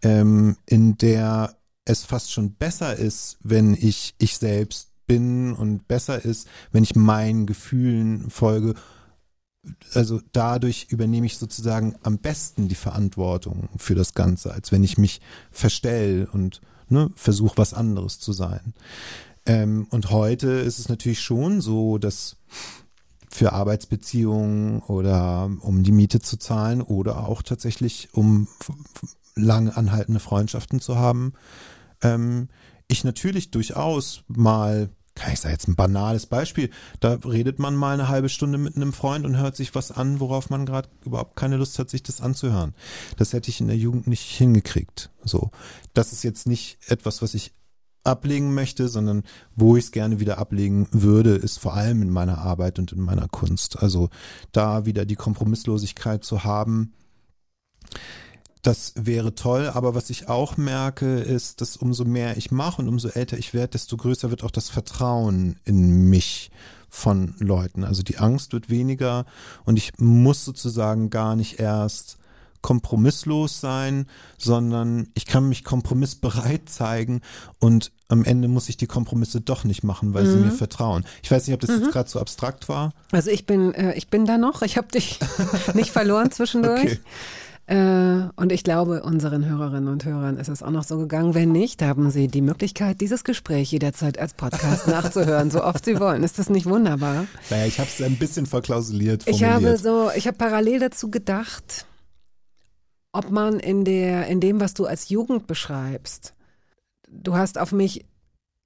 ähm, in der es fast schon besser ist, wenn ich ich selbst bin und besser ist, wenn ich meinen Gefühlen folge also dadurch übernehme ich sozusagen am besten die Verantwortung für das Ganze, als wenn ich mich verstell und ne, versuche, was anderes zu sein. Ähm, und heute ist es natürlich schon so, dass für Arbeitsbeziehungen oder um die Miete zu zahlen oder auch tatsächlich um lange anhaltende Freundschaften zu haben, ähm, ich natürlich durchaus mal kann ich sagen, jetzt ein banales Beispiel. Da redet man mal eine halbe Stunde mit einem Freund und hört sich was an, worauf man gerade überhaupt keine Lust hat, sich das anzuhören. Das hätte ich in der Jugend nicht hingekriegt. So. Das ist jetzt nicht etwas, was ich ablegen möchte, sondern wo ich es gerne wieder ablegen würde, ist vor allem in meiner Arbeit und in meiner Kunst. Also da wieder die Kompromisslosigkeit zu haben, das wäre toll, aber was ich auch merke, ist, dass umso mehr ich mache und umso älter ich werde, desto größer wird auch das Vertrauen in mich von Leuten. Also die Angst wird weniger und ich muss sozusagen gar nicht erst kompromisslos sein, sondern ich kann mich kompromissbereit zeigen und am Ende muss ich die Kompromisse doch nicht machen, weil mhm. sie mir vertrauen. Ich weiß nicht, ob das mhm. jetzt gerade so abstrakt war. Also ich bin, äh, ich bin da noch. Ich habe dich nicht verloren zwischendurch. Okay. Äh, und ich glaube, unseren Hörerinnen und Hörern ist es auch noch so gegangen. Wenn nicht, haben sie die Möglichkeit, dieses Gespräch jederzeit als Podcast nachzuhören, so oft sie wollen. Ist das nicht wunderbar? Naja, ich habe es ein bisschen verklausuliert formuliert. Ich habe so, ich habe parallel dazu gedacht, ob man in der, in dem, was du als Jugend beschreibst, du hast auf mich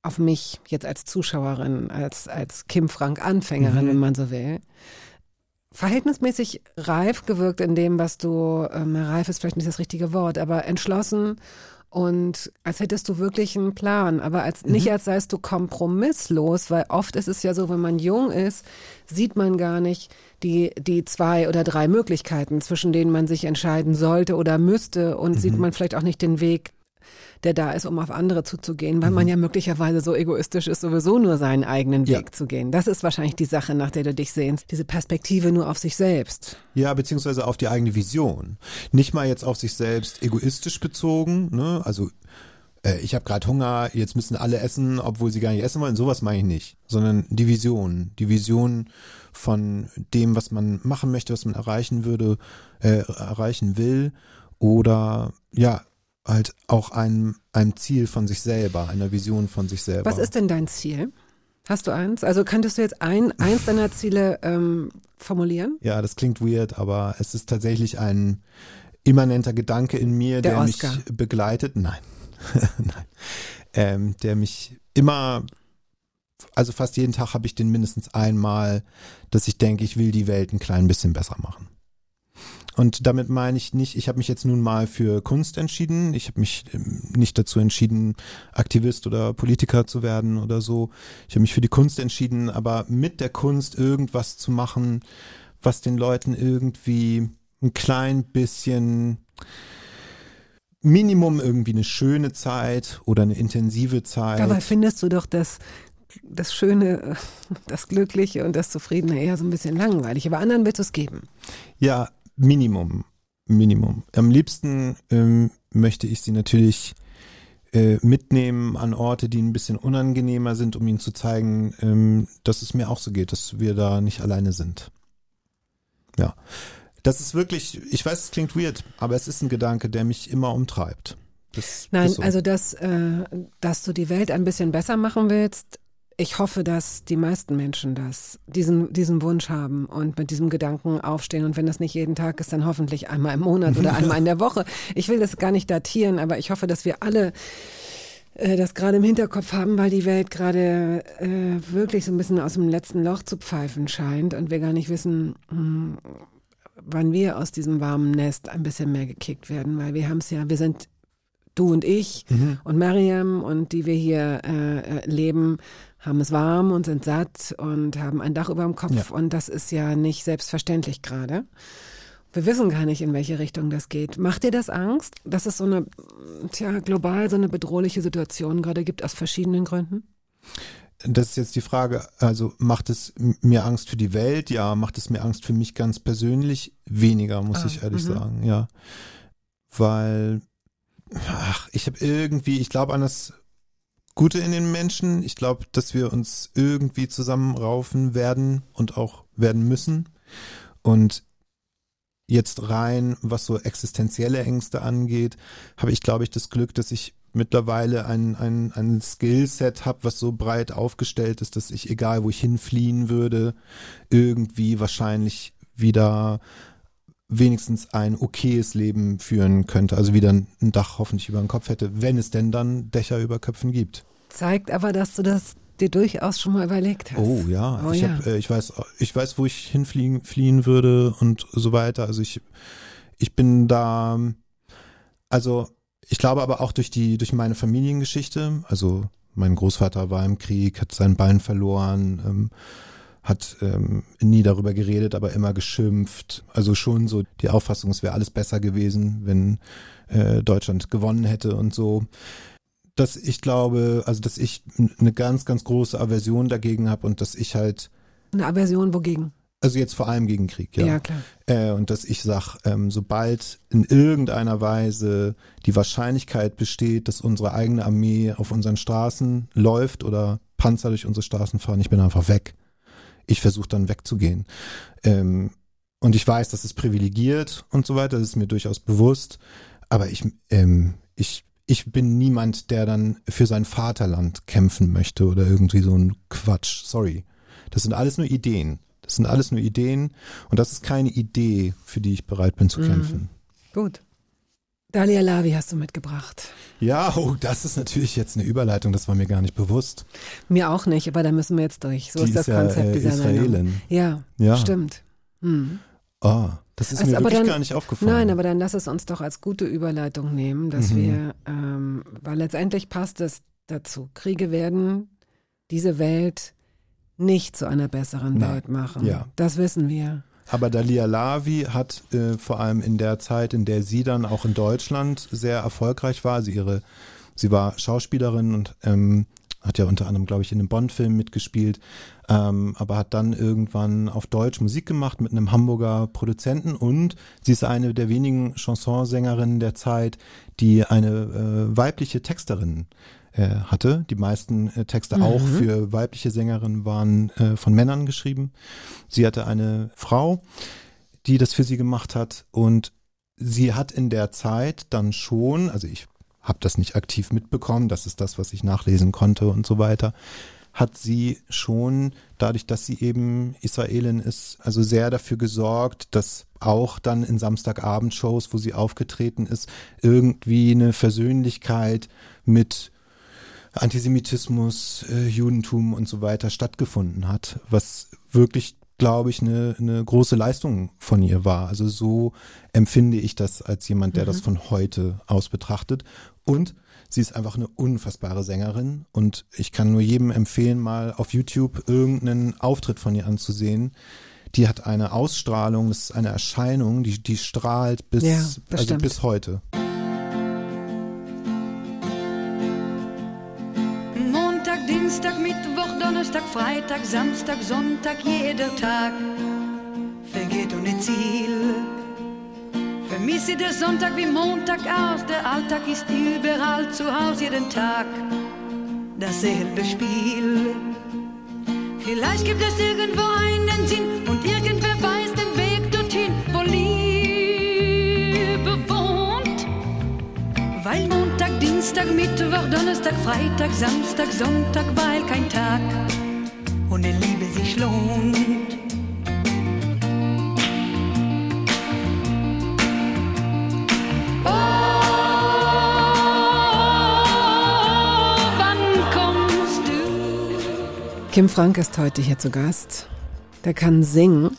auf mich jetzt als Zuschauerin, als, als Kim Frank Anfängerin, mhm. wenn man so will, verhältnismäßig reif gewirkt in dem, was du, ähm, reif ist vielleicht nicht das richtige Wort, aber entschlossen und als hättest du wirklich einen Plan, aber als mhm. nicht als seist du kompromisslos, weil oft ist es ja so, wenn man jung ist, sieht man gar nicht die die zwei oder drei Möglichkeiten, zwischen denen man sich entscheiden sollte oder müsste und mhm. sieht man vielleicht auch nicht den Weg der da ist, um auf andere zuzugehen, weil mhm. man ja möglicherweise so egoistisch ist, sowieso nur seinen eigenen Weg ja. zu gehen. Das ist wahrscheinlich die Sache, nach der du dich sehnst. Diese Perspektive nur auf sich selbst. Ja, beziehungsweise auf die eigene Vision. Nicht mal jetzt auf sich selbst egoistisch bezogen, ne? Also äh, ich habe gerade Hunger, jetzt müssen alle essen, obwohl sie gar nicht essen wollen. Sowas meine ich nicht, sondern die Vision, die Vision von dem, was man machen möchte, was man erreichen würde, äh, erreichen will, oder ja halt auch einem, einem Ziel von sich selber, einer Vision von sich selber. Was ist denn dein Ziel? Hast du eins? Also könntest du jetzt ein, eins deiner Ziele ähm, formulieren? Ja, das klingt weird, aber es ist tatsächlich ein immanenter Gedanke in mir, der, der mich begleitet. Nein, nein, ähm, der mich immer, also fast jeden Tag habe ich den mindestens einmal, dass ich denke, ich will die Welt ein klein bisschen besser machen. Und damit meine ich nicht, ich habe mich jetzt nun mal für Kunst entschieden. Ich habe mich ähm, nicht dazu entschieden, Aktivist oder Politiker zu werden oder so. Ich habe mich für die Kunst entschieden, aber mit der Kunst irgendwas zu machen, was den Leuten irgendwie ein klein bisschen Minimum irgendwie eine schöne Zeit oder eine intensive Zeit. Dabei findest du doch das das Schöne, das Glückliche und das Zufriedene eher so ein bisschen langweilig. Aber anderen wird es geben. Ja, Minimum. Minimum. Am liebsten ähm, möchte ich sie natürlich äh, mitnehmen an Orte, die ein bisschen unangenehmer sind, um ihnen zu zeigen, ähm, dass es mir auch so geht, dass wir da nicht alleine sind. Ja. Das ist wirklich, ich weiß, es klingt weird, aber es ist ein Gedanke, der mich immer umtreibt. Das Nein, so. also dass, äh, dass du die Welt ein bisschen besser machen willst, ich hoffe, dass die meisten Menschen das, diesen, diesen Wunsch haben und mit diesem Gedanken aufstehen. Und wenn das nicht jeden Tag ist, dann hoffentlich einmal im Monat oder einmal in der Woche. Ich will das gar nicht datieren, aber ich hoffe, dass wir alle äh, das gerade im Hinterkopf haben, weil die Welt gerade äh, wirklich so ein bisschen aus dem letzten Loch zu pfeifen scheint und wir gar nicht wissen, mh, hm, wann wir aus diesem warmen Nest ein bisschen mehr gekickt werden, weil wir haben es ja, wir sind du und ich und Mariam und die wir hier äh, äh, leben, haben es warm und sind satt und haben ein Dach über dem Kopf Ja. und das ist ja nicht selbstverständlich gerade. Wir wissen gar nicht, in welche Richtung das geht. Macht dir das Angst, dass es so eine, tja, global so eine bedrohliche Situation gerade gibt aus verschiedenen Gründen? Das ist jetzt die Frage, also macht es mir Angst für die Welt? Ja, macht es mir Angst für mich ganz persönlich? Weniger, muss Ah, ich ehrlich mhm. sagen, ja. Weil, ach, ich habe irgendwie, ich glaube an das Gute in den Menschen. Ich glaube, dass wir uns irgendwie zusammenraufen werden und auch werden müssen. Und jetzt rein, was so existenzielle Ängste angeht, habe ich, glaube ich, das Glück, dass ich mittlerweile ein, ein, ein Skillset habe, was so breit aufgestellt ist, dass ich, egal wo ich hinfliehen würde, irgendwie wahrscheinlich wieder wenigstens ein okayes Leben führen könnte. Also wieder ein ein Dach hoffentlich über dem Kopf hätte, wenn es denn dann Dächer über Köpfen gibt. Zeigt aber, dass du das dir durchaus schon mal überlegt hast. Oh ja, Oh ich, ja. Hab, äh, ich weiß, ich weiß, wo ich hinfliegen fliehen würde und so weiter. Also ich, ich bin da, also ich glaube aber auch durch die, durch meine Familiengeschichte. Also mein Großvater war im Krieg, hat sein Bein verloren, ähm, hat ähm, nie darüber geredet, aber immer geschimpft. Also schon so die Auffassung, es wäre alles besser gewesen, wenn äh, Deutschland gewonnen hätte und so dass ich glaube, also dass ich eine ganz, ganz große Aversion dagegen habe und dass ich halt, Eine Aversion wogegen? also jetzt vor allem gegen Krieg, ja. klar. Äh, und dass ich sag, ähm, sobald in irgendeiner Weise die Wahrscheinlichkeit besteht, dass unsere eigene Armee auf unseren Straßen läuft oder Panzer durch unsere Straßen fahren, ich bin einfach weg. Ich versuche dann wegzugehen. Ähm, und ich weiß, das ist privilegiert und so weiter, das ist mir durchaus bewusst. Aber ich, ähm, ich, ich bin niemand, der dann für sein Vaterland kämpfen möchte oder irgendwie so ein Quatsch. Sorry. Das sind alles nur Ideen. Das sind alles nur Ideen und das ist keine Idee, für die ich bereit bin zu Mhm. kämpfen. Gut. Dalia Lavi hast du mitgebracht. Ja, oh, das ist natürlich jetzt eine Überleitung, das war mir gar nicht bewusst. Mir auch nicht, aber da müssen wir jetzt durch. So die ist das ja, Konzept äh, dieser. Israelin. Ja, Ja. stimmt. Hm. Ah, das ist Also, mir aber wirklich dann- gar nicht aufgefallen. Nein, aber dann lass es uns doch als gute Überleitung nehmen, dass Mhm. wir, ähm, weil letztendlich passt es dazu. Kriege werden diese Welt nicht zu einer besseren Nein. Welt machen. Ja. Das wissen wir. Aber Dalia Lavi hat äh, vor allem in der Zeit, in der sie dann auch in Deutschland sehr erfolgreich war, sie ihre, sie war Schauspielerin und ähm, hat ja unter anderem, glaube ich, in einem Bond-Film mitgespielt, ähm, aber hat dann irgendwann auf Deutsch Musik gemacht mit einem Hamburger Produzenten und sie ist eine der wenigen Chansonsängerinnen der Zeit, die eine äh, weibliche Texterin äh, hatte. Die meisten äh, Texte auch für weibliche Sängerinnen waren äh, von Männern geschrieben. Sie hatte eine Frau, die das für sie gemacht hat und sie hat in der Zeit dann schon, also ich habe das nicht aktiv mitbekommen, das ist das, was ich nachlesen konnte und so weiter, hat sie schon, dadurch, dass sie eben Israelin ist, also sehr dafür gesorgt, dass auch dann in Samstagabendshows, wo sie aufgetreten ist, irgendwie eine Versöhnlichkeit mit Antisemitismus, äh, Judentum und so weiter stattgefunden hat, was wirklich, glaube ich, eine, eine große Leistung von ihr war. Also so empfinde ich das als jemand, der das von heute aus betrachtet. Und sie ist einfach eine unfassbare Sängerin und ich kann nur jedem empfehlen, mal auf YouTube irgendeinen Auftritt von ihr anzusehen. Die hat eine Ausstrahlung, das ist eine Erscheinung, die, die strahlt bis, Ja, also bis heute. Freitag, Samstag, Sonntag, jeder Tag vergeht ohne Ziel. Vermisse der Sonntag wie Montag aus, der Alltag ist überall zu Hause, jeden Tag dasselbe Spiel. Vielleicht gibt es irgendwo einen Sinn und irgendwer weiß den Weg dorthin, wo Liebe wohnt. Weil Montag, Dienstag, Mittwoch, Donnerstag, Freitag, Samstag, Sonntag, weil kein Tag ohne Liebe sich lohnt. Oh, wann kommst du? Kim Frank ist heute hier zu Gast. Der kann singen.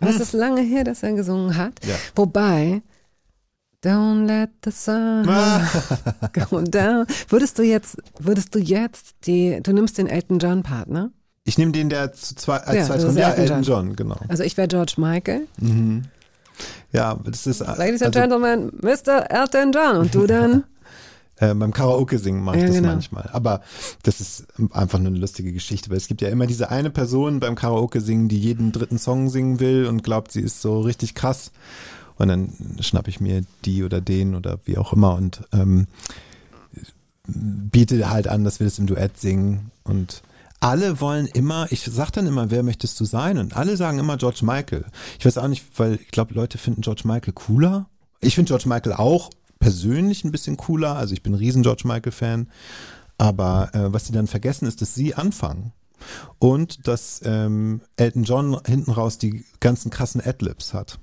Aber es ist lange her, dass er gesungen hat. Ja. Wobei, Don't let the sun go down. Würdest du jetzt, würdest du jetzt die, du nimmst den Elton John Part, ne? Ich nehme den, der zu zwei, als Ja, zweites. Ja, Elton John. John, genau. Also ich wäre George Michael. Ja, das ist Ladies also, and Gentlemen, Mr. Elton John. Und du dann? äh, beim Karaoke singen mache ich Ja, das genau. manchmal. Aber das ist einfach nur eine lustige Geschichte, weil es gibt ja immer diese eine Person beim Karaoke singen, die jeden dritten Song singen will und glaubt, sie ist so richtig krass. Und dann schnapp ich mir die oder den oder wie auch immer und ähm, biete halt an, dass wir das im Duett singen und alle wollen immer, ich sag dann immer, wer möchtest du sein? Und alle sagen immer George Michael. Ich weiß auch nicht, weil ich glaube, Leute finden George Michael cooler. Ich finde George Michael auch persönlich ein bisschen cooler. Also ich bin ein riesen George Michael Fan. Aber äh, was sie dann vergessen, ist, dass sie anfangen. Und dass ähm, Elton John hinten raus die ganzen krassen Adlibs hat.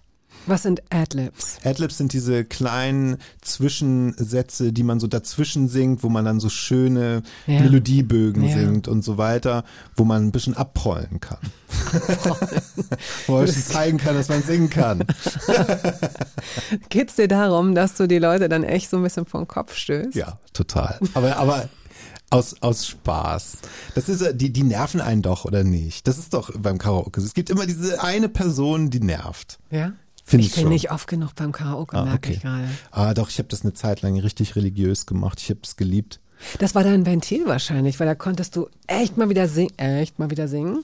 Was sind Adlibs? Adlibs sind diese kleinen Zwischensätze, die man so dazwischen singt, wo man dann so schöne Ja. Melodiebögen Ja. singt und so weiter, wo man ein bisschen abprollen kann. wo man zeigen kann, dass man singen kann. Geht's dir darum, dass du die Leute dann echt so ein bisschen vom Kopf stößt? Ja, total. Aber, aber aus, aus Spaß. Das ist, äh, die, die nerven einen doch, oder nicht? Das ist doch beim Karaoke. Es gibt immer diese eine Person, die nervt. Ja? Finde Ich ich, bin schon. nicht oft genug beim Karaoke, Ah, merke okay. ich gerade. Ah, doch, ich habe das eine Zeit lang richtig religiös gemacht. Ich habe es geliebt. Das war dein Ventil wahrscheinlich, weil da konntest du echt mal wieder singen, echt mal wieder singen.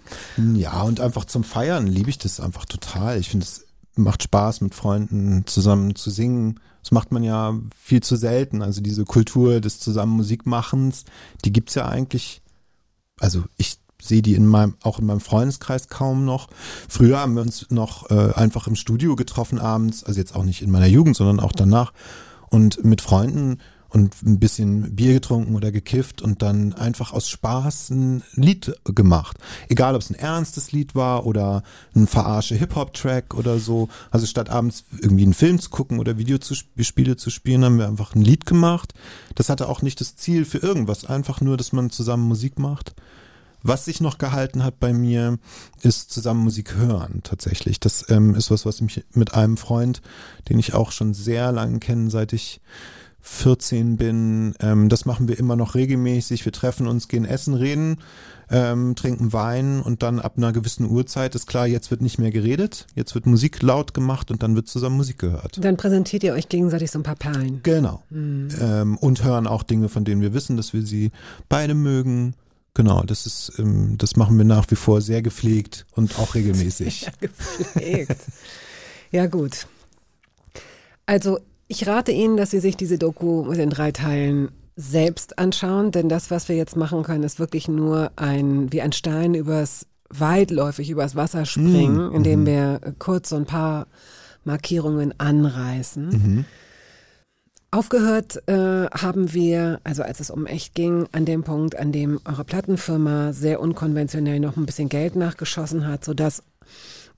Ja, und einfach zum Feiern liebe ich das einfach total. Ich finde, es macht Spaß, mit Freunden zusammen zu singen. Das macht man ja viel zu selten. Also diese Kultur des zusammen Musikmachens, die gibt's ja eigentlich, also ich sehe die in meinem, auch in meinem Freundeskreis kaum noch. Früher haben wir uns noch äh, einfach im Studio getroffen abends, also jetzt auch nicht in meiner Jugend, sondern auch danach und mit Freunden und ein bisschen Bier getrunken oder gekifft und dann einfach aus Spaß ein Lied gemacht. Egal, ob es ein ernstes Lied war oder ein verarsche Hip-Hop-Track oder so. Also statt abends irgendwie einen Film zu gucken oder Videospiele zu spielen, haben wir einfach ein Lied gemacht. Das hatte auch nicht das Ziel für irgendwas, einfach nur, dass man zusammen Musik macht. Was sich noch gehalten hat bei mir, ist zusammen Musik hören tatsächlich. Das ähm, ist was, was mich mit einem Freund, den ich auch schon sehr lange kenne, seit ich 14 bin, ähm, das machen wir immer noch regelmäßig. Wir treffen uns, gehen essen, reden, ähm, trinken Wein und dann ab einer gewissen Uhrzeit ist klar, jetzt wird nicht mehr geredet, jetzt wird Musik laut gemacht und dann wird zusammen Musik gehört. Dann präsentiert ihr euch gegenseitig so ein paar Perlen. Genau. Ähm, und hören auch Dinge, von denen wir wissen, dass wir sie beide mögen. Genau, das ist, ähm, das machen wir nach wie vor sehr gepflegt und auch regelmäßig. Gepflegt. ja, gut. Also, ich rate Ihnen, dass Sie sich diese Doku mit den drei Teilen selbst anschauen, denn das, was wir jetzt machen können, ist wirklich nur ein, wie ein Stein übers, weitläufig übers Wasser springen, indem wir kurz so ein paar Markierungen anreißen. Aufgehört äh, haben wir, also als es um echt ging, an dem Punkt, an dem eure Plattenfirma sehr unkonventionell noch ein bisschen Geld nachgeschossen hat, sodass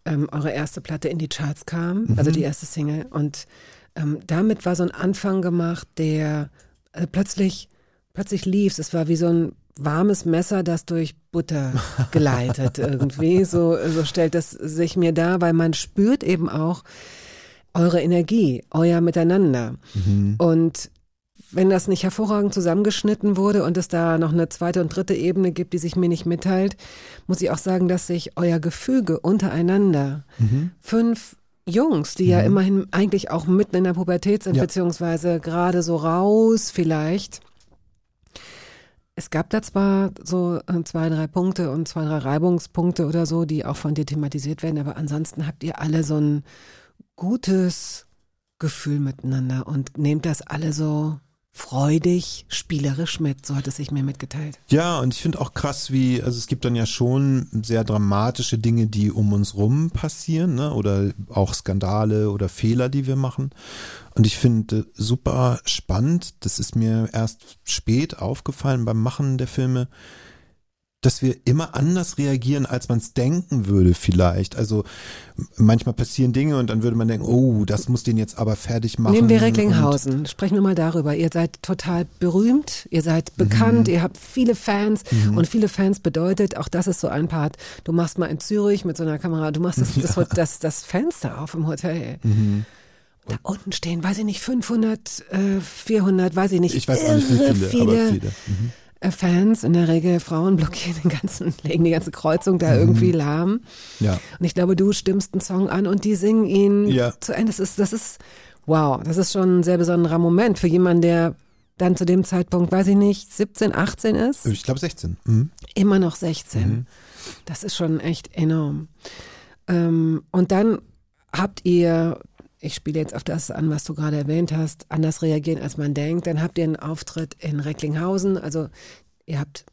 ähm, eure erste Platte in die Charts kam, also die erste Single. Und ähm, damit war so ein Anfang gemacht, der äh, plötzlich, plötzlich lief. Es war wie so ein warmes Messer, das durch Butter geleitet irgendwie. So, so stellt es sich mir dar, weil man spürt eben auch eure Energie, euer Miteinander. Und wenn das nicht hervorragend zusammengeschnitten wurde und es da noch eine zweite und dritte Ebene gibt, die sich mir nicht mitteilt, muss ich auch sagen, dass sich euer Gefüge untereinander, fünf Jungs, die ja immerhin eigentlich auch mitten in der Pubertät sind, Ja. beziehungsweise gerade so raus vielleicht. Es gab da zwar so äh, zwei, drei Punkte und zwei, drei Reibungspunkte oder so, die auch von dir thematisiert werden, aber ansonsten habt ihr alle so ein gutes Gefühl miteinander und nehmt das alle so freudig, spielerisch mit, so hat es sich mir mitgeteilt. Ja, und ich finde auch krass, wie, also es gibt dann ja schon sehr dramatische Dinge, die um uns rum passieren, ne? Oder auch Skandale oder Fehler, die wir machen. Und ich finde super spannend, das ist mir erst spät aufgefallen beim Machen der Filme, dass wir immer anders reagieren, als man es denken würde vielleicht. Also manchmal passieren Dinge und dann würde man denken, oh, das muss den jetzt aber fertig machen. Nehmen wir Recklinghausen. Sprechen wir mal darüber. Ihr seid total berühmt, ihr seid bekannt, ihr habt viele Fans und viele Fans bedeutet, auch das ist so ein Part, du machst mal in Zürich mit so einer Kamera, du machst das, das, das, das Fenster auf im Hotel. Da unten stehen, weiß ich nicht, 500, äh, 400, weiß ich nicht. Ich weiß auch nicht, wie viele, viele, aber viele. Mhm. Äh, Fans, in der Regel Frauen, blockieren den ganzen, legen die ganze Kreuzung da irgendwie lahm. Ja. Und ich glaube, du stimmst einen Song an und die singen ihn Ja. zu Ende. Das ist, das ist, wow, das ist schon ein sehr besonderer Moment für jemanden, der dann zu dem Zeitpunkt, weiß ich nicht, 17, 18 ist, Ich glaube 16. Mhm. immer noch 16. Mhm. Das ist schon echt enorm. Ähm, und dann habt ihr, ich spiele jetzt auf das an, was du gerade erwähnt hast, anders reagieren, als man denkt. Dann habt ihr einen Auftritt in Recklinghausen. Also ihr habt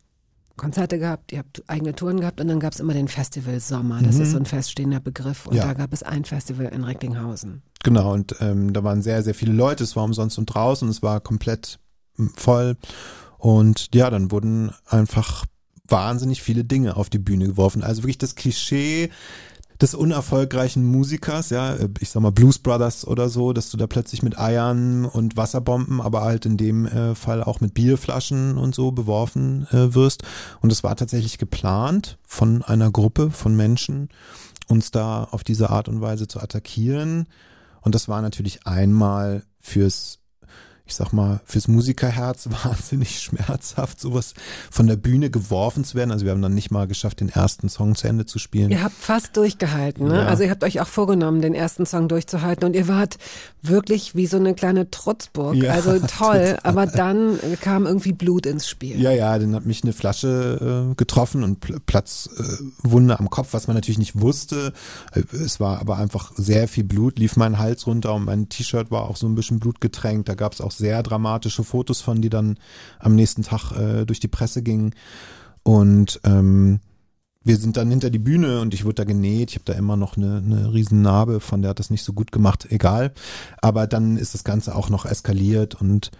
Konzerte gehabt, ihr habt eigene Touren gehabt und dann gab es immer den Festival Sommer. Das ist so ein feststehender Begriff. Und Ja. da gab es ein Festival in Recklinghausen. Genau, und ähm, da waren sehr, sehr viele Leute, es war umsonst und draußen, es war komplett mm, voll. Und ja, dann wurden einfach wahnsinnig viele Dinge auf die Bühne geworfen. Also wirklich das Klischee des unerfolgreichen Musikers, ja, äh, ich sag mal Blues Brothers oder so, dass du da plötzlich mit Eiern und Wasserbomben, aber halt in dem äh, Fall auch mit Bierflaschen und so beworfen äh, wirst. Und es war tatsächlich geplant von einer Gruppe von Menschen, uns da auf diese Art und Weise zu attackieren. Und das war natürlich einmal fürs, ich sag mal, fürs Musikerherz wahnsinnig schmerzhaft, sowas von der Bühne geworfen zu werden. Also wir haben dann nicht mal geschafft, den ersten Song zu Ende zu spielen. Ihr habt fast durchgehalten, ne? Ja. Also ihr habt euch auch vorgenommen, den ersten Song durchzuhalten und ihr wart wirklich wie so eine kleine Trutzburg. Ja, also toll, aber dann kam irgendwie Blut ins Spiel. Ja, ja, dann hat mich eine Flasche äh, getroffen und Pl Platzwunde äh, am Kopf, was man natürlich nicht wusste. Äh, Es war aber einfach sehr viel Blut, lief meinen Hals runter und mein T-Shirt war auch so ein bisschen blutgetränkt. Da gab es auch sehr dramatische Fotos von, die dann am nächsten Tag äh, durch die Presse gingen. Und ähm, wir sind dann hinter die Bühne und ich wurde da genäht. Ich habe da immer noch eine, eine riesen Narbe, von der hat das nicht so gut gemacht, egal. Aber dann ist das Ganze auch noch eskaliert und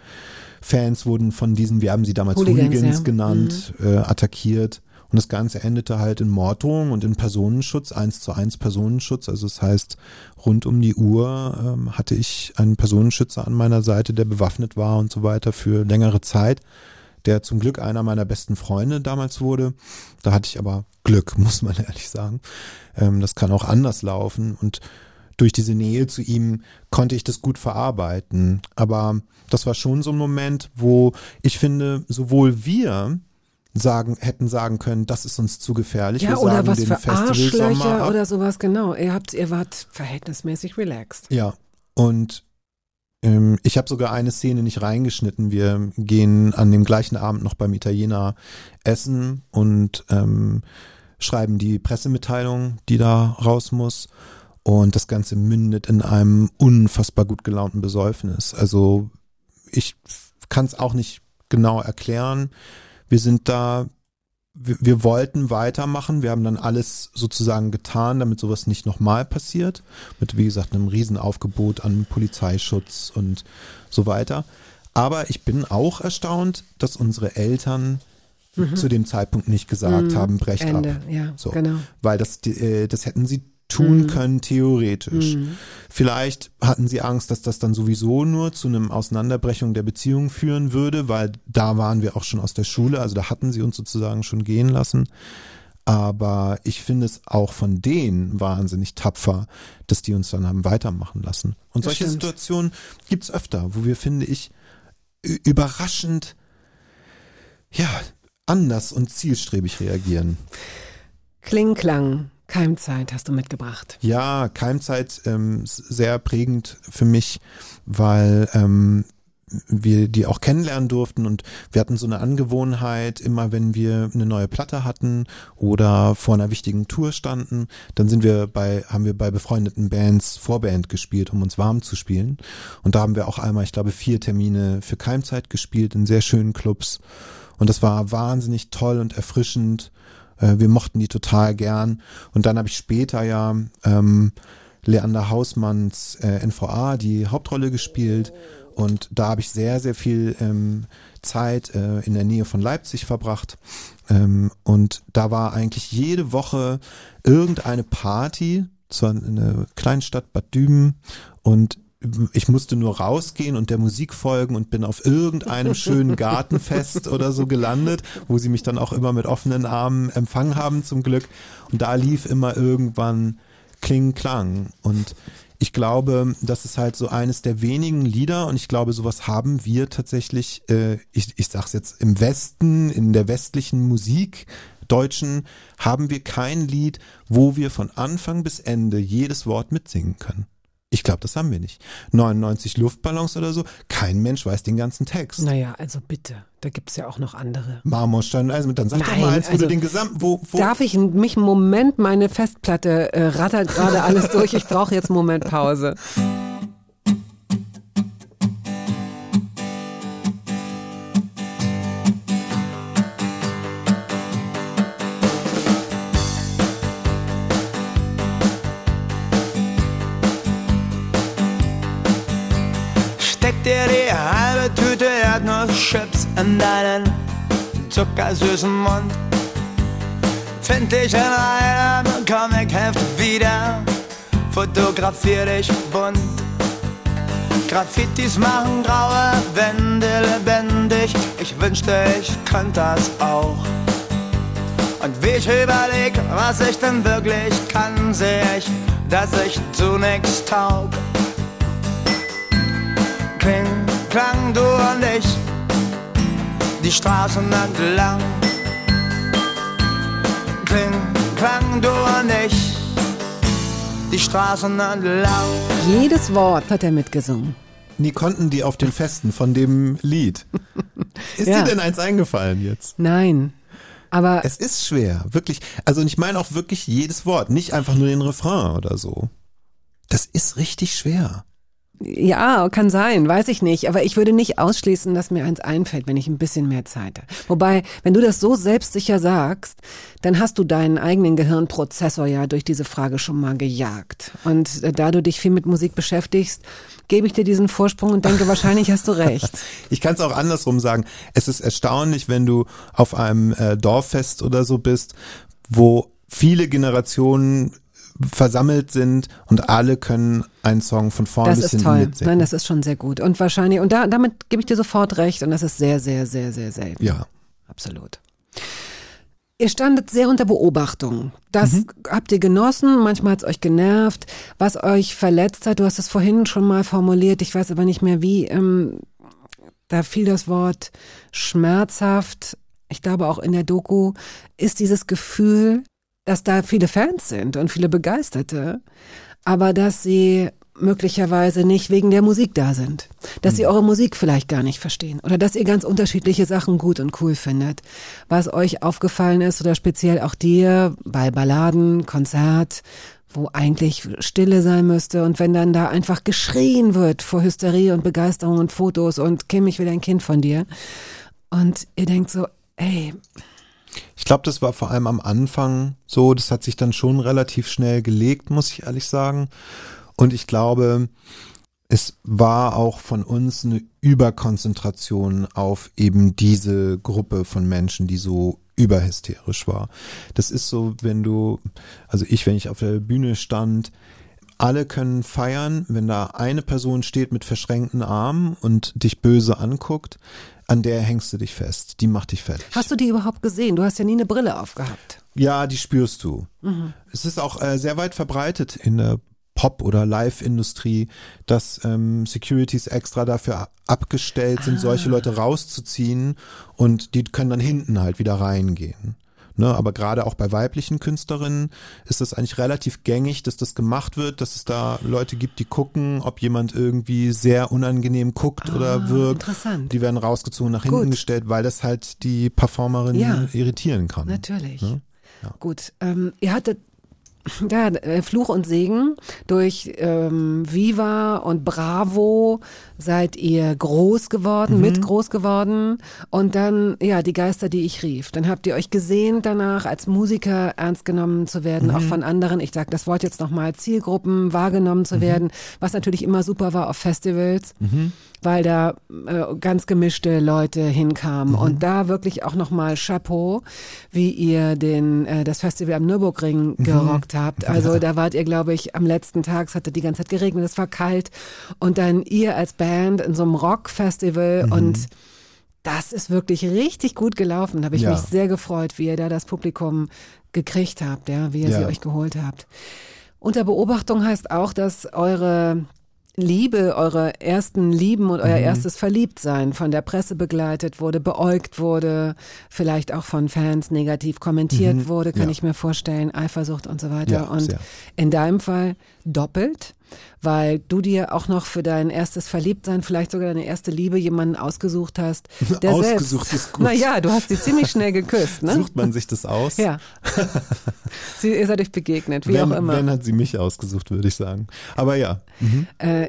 Fans wurden von diesen, wir haben sie damals Hooligans, Hooligans, ja. genannt, äh, attackiert. Und das Ganze endete halt in Morddrohung und in Personenschutz, eins zu eins Personenschutz. Also das heißt, rund um die Uhr ähm, hatte ich einen Personenschützer an meiner Seite, der bewaffnet war und so weiter für längere Zeit, der zum Glück einer meiner besten Freunde damals wurde. Da hatte ich aber Glück, muss man ehrlich sagen. Ähm, das kann auch anders laufen und durch diese Nähe zu ihm konnte ich das gut verarbeiten. Aber das war schon so ein Moment, wo ich finde, sowohl wir sagen, hätten sagen können, das ist uns zu gefährlich. Ja, wir oder sagen was den für Festivalsommer Arschlöcher oder sowas, genau. Ihr habt, ihr wart verhältnismäßig relaxed. Ja, und ich habe sogar eine Szene nicht reingeschnitten. Wir gehen an dem gleichen Abend noch beim Italiener essen und ähm, schreiben die Pressemitteilung, die da raus muss. Und das Ganze mündet in einem unfassbar gut gelaunten Besäufnis. Also ich kann es auch nicht genau erklären. Wir sind da, wir, wir wollten weitermachen. Wir haben dann alles sozusagen getan, damit sowas nicht nochmal passiert. Mit, wie gesagt, einem Riesenaufgebot an Polizeischutz und so weiter. Aber ich bin auch erstaunt, dass unsere Eltern zu dem Zeitpunkt nicht gesagt haben, brecht Mhm. Ende, ab. ja, So. genau. Weil das, äh, das hätten sie tun können, theoretisch. Mhm. Vielleicht hatten sie Angst, dass das dann sowieso nur zu einem Auseinanderbrechung der Beziehung führen würde, weil da waren wir auch schon aus der Schule, also da hatten sie uns sozusagen schon gehen lassen. Aber ich finde es auch von denen wahnsinnig tapfer, dass die uns dann haben weitermachen lassen. Und Das solche stimmt. Situationen gibt's öfter, wo wir, finde ich, überraschend, ja, anders und zielstrebig reagieren. Klingklang, Keimzeit hast du mitgebracht. Ja, Keimzeit ähm, sehr prägend für mich, weil ähm, wir die auch kennenlernen durften und wir hatten so eine Angewohnheit, immer wenn wir eine neue Platte hatten oder vor einer wichtigen Tour standen, dann sind wir bei, haben wir bei befreundeten Bands Vorband gespielt, um uns warm zu spielen. Und da haben wir auch einmal, ich glaube, vier Termine für Keimzeit gespielt in sehr schönen Clubs. Und das war wahnsinnig toll und erfrischend. Äh, Wir mochten die total gern. Und dann habe ich später ja ähm, Leander Hausmanns äh, NVA die Hauptrolle gespielt. Und da habe ich sehr, sehr viel ähm, Zeit äh, in der Nähe von Leipzig verbracht. Ähm, und da war eigentlich jede Woche irgendeine Party, zwar in einer kleinen Stadt Bad Düben. Und ich musste nur rausgehen und der Musik folgen und bin auf irgendeinem schönen Gartenfest oder so gelandet, wo sie mich dann auch immer mit offenen Armen empfangen haben zum Glück. Und da lief immer irgendwann Kling Klang. Und ich glaube, das ist halt so eines der wenigen Lieder und ich glaube, sowas haben wir tatsächlich, äh, ich, ich sag's jetzt, im Westen, in der westlichen Musik, Deutschen, haben wir kein Lied, wo wir von Anfang bis Ende jedes Wort mitsingen können. Ich glaube, das haben wir nicht. 99 Luftballons oder so, kein Mensch weiß den ganzen Text. Naja, also bitte, da gibt's ja auch noch andere. Marmorstein, also dann sag doch Nein, mal eins, wo also du den gesamten, wo, wo Darf ich mich einen Moment, meine Festplatte äh, rattert gerade alles durch, ich brauche jetzt einen Moment Pause. Erdnusschips in deinen zuckersüßen Mund. Find dich in einem Comicheft wieder, fotografier dich bunt. Graffitis machen graue Wände lebendig, ich wünschte, ich könnte das auch. Und wie ich überleg, was ich denn wirklich kann, seh ich, dass ich zu nix taug. Kling, klang du und ich, die Straßen entlang. Kling, klang du und ich, die Straßen entlang. Jedes Wort hat er mitgesungen. nie konnten die auf den Festen von dem Lied. Ist Ja. dir denn eins eingefallen jetzt? Nein, aber Es ist schwer, wirklich. Also und ich meine auch wirklich jedes Wort, nicht einfach nur den Refrain oder so. Das ist richtig schwer. Ja, kann sein, weiß ich nicht. Aber ich würde nicht ausschließen, dass mir eins einfällt, wenn ich ein bisschen mehr Zeit habe. Wobei, wenn du das so selbstsicher sagst, dann hast du deinen eigenen Gehirnprozessor ja durch diese Frage schon mal gejagt. Und äh, da du dich viel mit Musik beschäftigst, gebe ich dir diesen Vorsprung und denke, wahrscheinlich hast du recht. Ich kann es auch andersrum sagen. Es ist erstaunlich, wenn du auf einem äh, Dorffest oder so bist, wo viele Generationen versammelt sind und alle können einen Song von vorn Das bis ist hinten toll. mitsingen. Nein, das ist schon sehr gut. Und wahrscheinlich, und da, damit gebe ich dir sofort recht. Und das ist sehr, sehr, sehr, sehr selten. ja. Absolut. Ihr standet sehr unter Beobachtung. Das Mhm. habt ihr genossen, manchmal hat's euch genervt. Was euch verletzt hat, du hast es vorhin schon mal formuliert, ich weiß aber nicht mehr wie. Ähm, da fiel das Wort schmerzhaft. Ich glaube auch in der Doku ist dieses Gefühl, dass da viele Fans sind und viele Begeisterte, aber dass sie möglicherweise nicht wegen der Musik da sind. Dass sie eure Musik vielleicht gar nicht verstehen oder dass ihr ganz unterschiedliche Sachen gut und cool findet. Was euch aufgefallen ist oder speziell auch dir bei Balladen, Konzert, wo eigentlich Stille sein müsste und wenn dann da einfach geschrien wird vor Hysterie und Begeisterung und Fotos und Kim, ich will ein Kind von dir. Und ihr denkt so, ey, Ich glaube, das war vor allem am Anfang so. Das hat sich dann schon relativ schnell gelegt, muss ich ehrlich sagen. Und ich glaube, es war auch von uns eine Überkonzentration auf eben diese Gruppe von Menschen, die so überhysterisch war. Das ist so, wenn du, also ich, wenn ich auf der Bühne stand, alle können feiern, wenn da eine Person steht mit verschränkten Armen und dich böse anguckt, an der hängst du dich fest. Die macht dich fertig. hast du die überhaupt gesehen? Du hast ja nie eine Brille aufgehabt. Ja, die spürst du. Mhm. Es ist auch äh, sehr weit verbreitet in der Pop- oder Live-Industrie, dass ähm, Securities extra dafür abgestellt sind, solche Ah. Leute rauszuziehen und die können dann hinten halt wieder reingehen. Ne, aber gerade auch bei weiblichen Künstlerinnen ist es eigentlich relativ gängig, dass das gemacht wird, dass es da Leute gibt, die gucken, ob jemand irgendwie sehr unangenehm guckt oder wirkt. Ah, interessant. Die werden rausgezogen, nach hinten Gut. gestellt, weil das halt die Performerin Ja. irritieren kann. Natürlich. Ne? Ja. Gut, ähm, ihr hattet ja, äh, Fluch und Segen. Durch ähm, Viva und Bravo seid ihr groß geworden, Mhm. mit groß geworden. Und dann, ja, die Geister, die ich rief. Dann habt ihr euch gesehnt danach, als Musiker ernst genommen zu werden, Mhm. auch von anderen. Ich sage das Wort jetzt nochmal, Zielgruppen wahrgenommen Mhm. zu werden, was natürlich immer super war auf Festivals, weil da äh, ganz gemischte Leute hinkamen. Und da wirklich auch nochmal Chapeau, wie ihr den, äh, das Festival am Nürburgring gerockt habt. Also da wart ihr, glaube ich, am letzten Tag, es hatte die ganze Zeit geregnet, es war kalt. Und dann ihr als Band in so einem Rockfestival und das ist wirklich richtig gut gelaufen. Da habe ich Ja. mich sehr gefreut, wie ihr da das Publikum gekriegt habt, ja, wie ihr sie Ja. euch geholt habt. Unter Beobachtung heißt auch, dass eure Liebe, eure ersten Lieben und euer Mhm. erstes Verliebtsein von der Presse begleitet wurde, beäugt wurde, vielleicht auch von Fans negativ kommentiert wurde, kann Mhm. Ja. ich mir vorstellen, Eifersucht und so weiter. Ja, und sehr. in deinem Fall doppelt, weil du dir auch noch für dein erstes Verliebtsein, vielleicht sogar deine erste Liebe jemanden ausgesucht hast. Der Ausgesucht selbst, ist gut. Naja, du hast sie ziemlich schnell geküsst, ne? Sucht man sich das aus? Ja. Sie, seid euch begegnet, wie wenn, auch immer. wenn hat sie mich ausgesucht, würde ich sagen. Aber ja. Äh,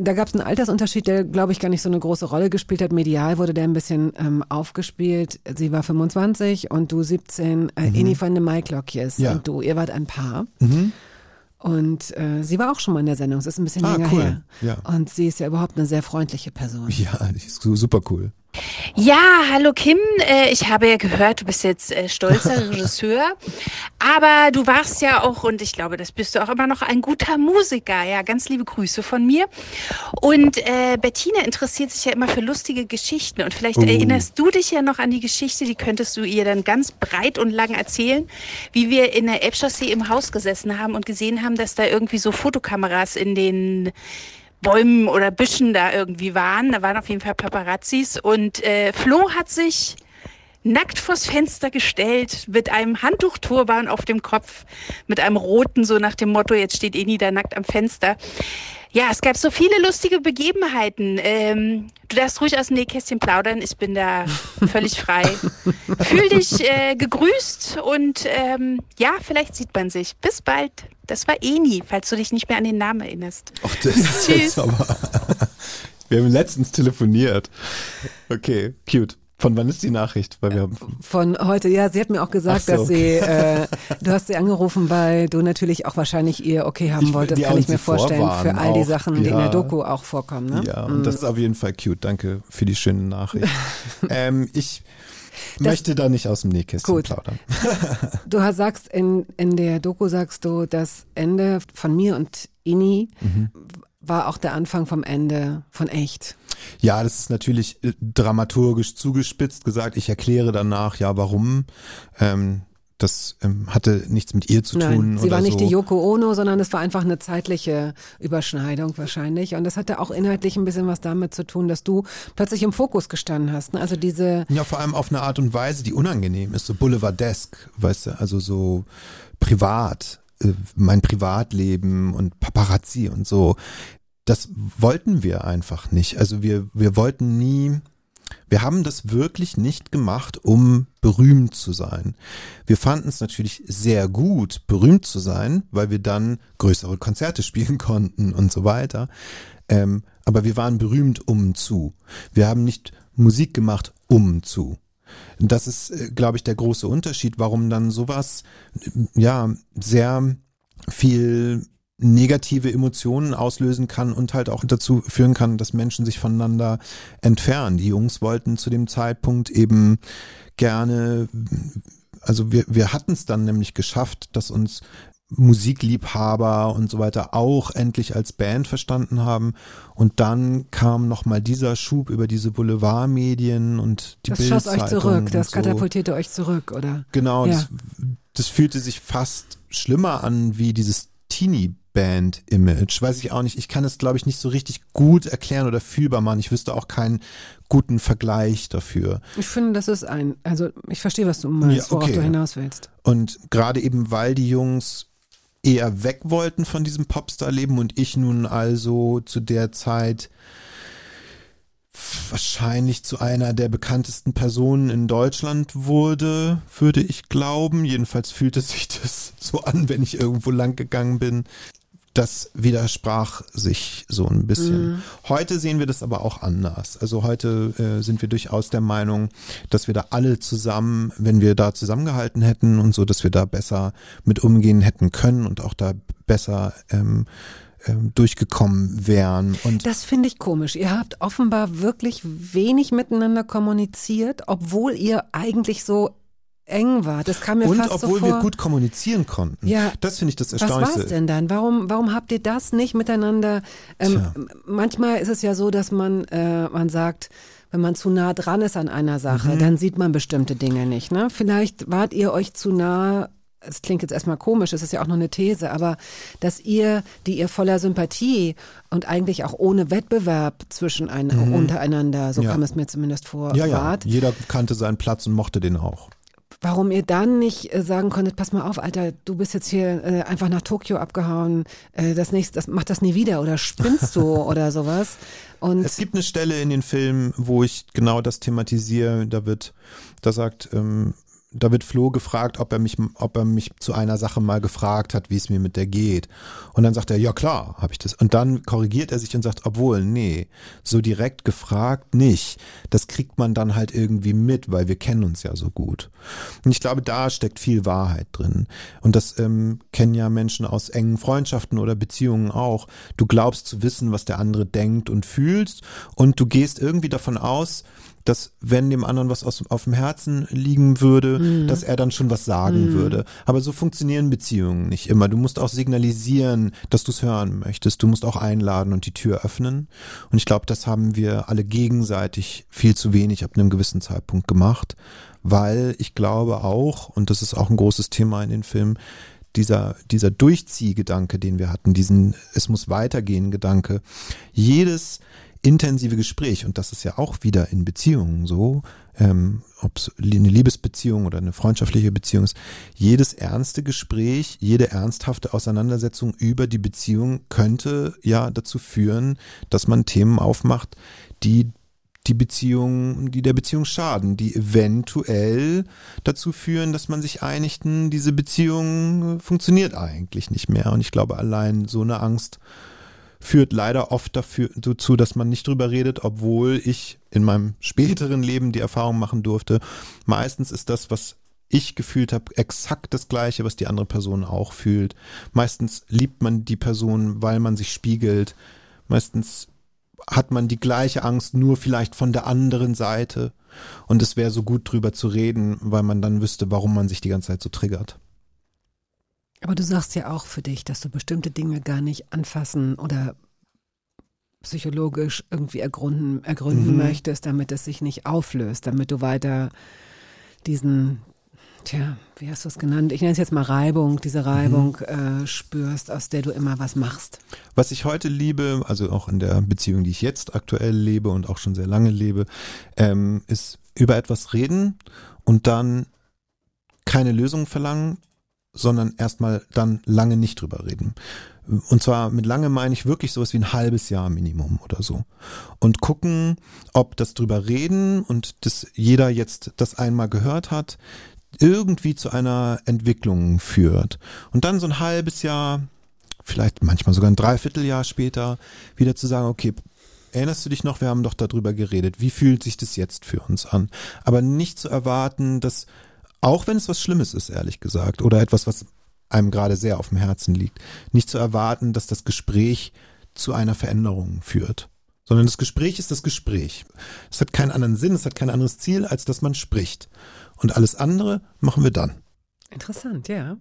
da gab es einen Altersunterschied, der, glaube ich, gar nicht so eine große Rolle gespielt hat. Medial wurde der ein bisschen ähm, aufgespielt. Sie war 25 und du 17. Äh, Eni van de Maiklokjes Mhm. Ja. und du, ihr wart ein Paar. Mhm. Und äh, sie war auch schon mal in der Sendung. Es ist ein bisschen Ah, länger cool. her. Ja. Und sie ist ja überhaupt eine sehr freundliche Person. Ja, die ist super cool. Ja, hallo Kim. Äh, ich habe ja gehört, du bist jetzt äh, stolzer Regisseur, aber du warst ja auch, und ich glaube, das bist du auch immer noch, ein guter Musiker. Ja, ganz liebe Grüße von mir. Und äh, Bettina interessiert sich ja immer für lustige Geschichten. Und vielleicht Oh. erinnerst du dich ja noch an die Geschichte, die könntest du ihr dann ganz breit und lang erzählen, wie wir in der Elbchaussee im Haus gesessen haben und gesehen haben, dass da irgendwie so Fotokameras in den Bäumen oder Büschen da irgendwie waren. Da waren auf jeden Fall Paparazzis und äh, Flo hat sich nackt vors Fenster gestellt mit einem Handtuchturban auf dem Kopf, mit einem roten, so nach dem Motto, jetzt steht Eni da nackt am Fenster. Ja, es gab so viele lustige Begebenheiten. Ähm, du darfst ruhig aus dem Nähkästchen plaudern, ich bin da völlig frei. Fühl dich äh, gegrüßt und ähm, ja, vielleicht sieht man sich. Bis bald. Das war Eni, falls du dich nicht mehr an den Namen erinnerst. Ach, das ist Tschüss. jetzt aber. Wir haben letztens telefoniert. Okay, cute. Von wann ist die Nachricht? Weil wir haben, Von heute, ja, sie hat mir auch gesagt, so, dass sie, äh, du hast sie angerufen, weil du natürlich auch wahrscheinlich ihr okay haben Ich- wolltest, kann ich mir vorstellen, für all die auch, Sachen, die in der ja. Doku auch vorkommen. Ne? ja, und das ist auf jeden Fall cute. Danke für die schöne Nachricht. ähm, ich möchte da nicht aus dem Nähkästchen Gut. plaudern. Du sagst in, in der Doku sagst du, das Ende von mir und Ini Mhm. war auch der Anfang vom Ende von echt. Ja, das ist natürlich äh, dramaturgisch zugespitzt gesagt. Ich erkläre danach, ja, warum. Ähm, das ähm, hatte nichts mit ihr zu tun. Nein, sie war nicht so. die Yoko Ono, sondern es war einfach eine zeitliche Überschneidung wahrscheinlich. Und das hatte auch inhaltlich ein bisschen was damit zu tun, dass du plötzlich im Fokus gestanden hast. Ne? Also diese Ja, vor allem auf eine Art und Weise, die unangenehm ist, so boulevardesk, weißt du, also so privat, äh, mein Privatleben und Paparazzi und so. Das wollten wir einfach nicht. Also wir, wir wollten nie, wir haben das wirklich nicht gemacht, um berühmt zu sein. Wir fanden es natürlich sehr gut, berühmt zu sein, weil wir dann größere Konzerte spielen konnten und so weiter. Ähm, aber wir waren berühmt um zu. Wir haben nicht Musik gemacht um zu. Das ist, äh, glaube ich, der große Unterschied, warum dann sowas, ja, sehr viel negative Emotionen auslösen kann und halt auch dazu führen kann, dass Menschen sich voneinander entfernen. Die Jungs wollten zu dem Zeitpunkt eben gerne, also wir, wir hatten es dann nämlich geschafft, dass uns Musikliebhaber und so weiter auch endlich als Band verstanden haben. Und dann kam nochmal dieser Schub über diese Boulevardmedien und die das schoss euch zurück, das so. katapultierte euch zurück, oder? Genau, Ja. das, das fühlte sich fast schlimmer an wie dieses Teenie-Band-Image. Weiß ich auch nicht. Ich kann es, glaube ich, nicht so richtig gut erklären oder fühlbar machen. Ich wüsste auch keinen guten Vergleich dafür. Ich finde, das ist ein, also ich verstehe, was du meinst, Ja, worauf okay. du hinaus willst. Und gerade eben, weil die Jungs eher weg wollten von diesem Popstar-Leben und ich nun also zu der Zeit wahrscheinlich zu einer der bekanntesten Personen in Deutschland wurde, würde ich glauben. Jedenfalls fühlte sich das so an, wenn ich irgendwo lang gegangen bin. Das widersprach sich so ein bisschen. Heute sehen wir das aber auch anders. Also heute äh, sind wir durchaus der Meinung, dass wir da alle zusammen, wenn wir da zusammengehalten hätten und so, dass wir da besser mit umgehen hätten können und auch da besser ähm, ähm, durchgekommen wären. Und Das finde ich komisch. Ihr habt offenbar wirklich wenig miteinander kommuniziert, obwohl ihr eigentlich so eng wart. Das kam mir und fast obwohl so vor. wir gut kommunizieren konnten. Ja. Das finde ich das Was war Erstaunlichste. es denn dann? Warum, warum habt ihr das nicht miteinander? Ähm, manchmal ist es ja so, dass man, äh, man sagt, wenn man zu nah dran ist an einer Sache, Mhm. dann sieht man bestimmte Dinge nicht. Ne? Vielleicht wart ihr euch zu nah es klingt jetzt erstmal komisch, es ist ja auch nur eine These, aber dass ihr, die ihr voller Sympathie und eigentlich auch ohne Wettbewerb zwischen ein, Mhm. untereinander, so Ja. kam es mir zumindest vor, Ja, ja. wart, Jeder kannte seinen Platz und mochte den auch. warum ihr dann nicht äh, sagen konntet, pass mal auf, Alter, du bist jetzt hier äh, einfach nach Tokio abgehauen, äh, das nächste, das mach das nie wieder oder spinnst du oder sowas. Und Es gibt eine Stelle in den Filmen, wo ich genau das thematisiere. Da wird, da sagt, ähm, da wird Flo gefragt, ob er mich, ob er mich zu einer Sache mal gefragt hat, wie es mir mit der geht. Und dann sagt er, ja klar, habe ich das. Und dann korrigiert er sich und sagt, obwohl, nee, so direkt gefragt nicht. Das kriegt man dann halt irgendwie mit, weil wir kennen uns ja so gut. Und ich glaube, da steckt viel Wahrheit drin. Und das ähm, kennen ja Menschen aus engen Freundschaften oder Beziehungen auch. Du glaubst zu wissen, was der andere denkt und fühlt. Und du gehst irgendwie davon aus, dass wenn dem anderen was aus, auf dem Herzen liegen würde, dass er dann schon was sagen würde. Aber so funktionieren Beziehungen nicht immer. Du musst auch signalisieren, dass du es hören möchtest. Du musst auch einladen und die Tür öffnen. Und ich glaube, das haben wir alle gegenseitig viel zu wenig ab einem gewissen Zeitpunkt gemacht, weil ich glaube auch, und das ist auch ein großes Thema in den Filmen, dieser, dieser Durchziehgedanke, den wir hatten, diesen Es muss weitergehen Gedanke, jedes intensive Gespräch, und das ist ja auch wieder in Beziehungen so, ähm, ob es eine Liebesbeziehung oder eine freundschaftliche Beziehung ist, jedes ernste Gespräch, jede ernsthafte Auseinandersetzung über die Beziehung könnte ja dazu führen, dass man Themen aufmacht, die die Beziehung, die der Beziehung schaden, die eventuell dazu führen, dass man sich einigten, diese Beziehung äh, funktioniert eigentlich nicht mehr. Und ich glaube, allein so eine Angst führt leider oft dafür, dazu, dass man nicht drüber redet, obwohl ich in meinem späteren Leben die Erfahrung machen durfte. Meistens ist das, was ich gefühlt habe, exakt das gleiche, was die andere Person auch fühlt. Meistens liebt man die Person, weil man sich spiegelt. Meistens hat man die gleiche Angst, nur vielleicht von der anderen Seite. Und es wäre so gut drüber zu reden, weil man dann wüsste, warum man sich die ganze Zeit so triggert. Aber du sagst ja auch für dich, dass du bestimmte Dinge gar nicht anfassen oder psychologisch irgendwie ergründen, ergründen Mhm. möchtest, damit es sich nicht auflöst, damit du weiter diesen, tja, wie hast du es genannt? Ich nenne es jetzt mal Reibung, diese Reibung äh, spürst, aus der du immer was machst. Was ich heute liebe, also auch in der Beziehung, die ich jetzt aktuell lebe und auch schon sehr lange lebe, ähm, ist über etwas reden und dann keine Lösung verlangen, sondern erstmal dann lange nicht drüber reden. Und zwar mit lange meine ich wirklich sowas wie ein halbes Jahr Minimum oder so. Und gucken, ob das drüber reden und dass jeder jetzt das einmal gehört hat, irgendwie zu einer Entwicklung führt. Und dann so ein halbes Jahr, vielleicht manchmal sogar ein Dreivierteljahr später, wieder zu sagen, okay, erinnerst du dich noch, wir haben doch darüber geredet, wie fühlt sich das jetzt für uns an? Aber nicht zu erwarten, dass, auch wenn es was Schlimmes ist, ehrlich gesagt, oder etwas, was einem gerade sehr auf dem Herzen liegt, nicht zu erwarten, dass das Gespräch zu einer Veränderung führt. Sondern das Gespräch ist das Gespräch. Es hat keinen anderen Sinn, es hat kein anderes Ziel, als dass man spricht. Und alles andere machen wir dann. Interessant, ja.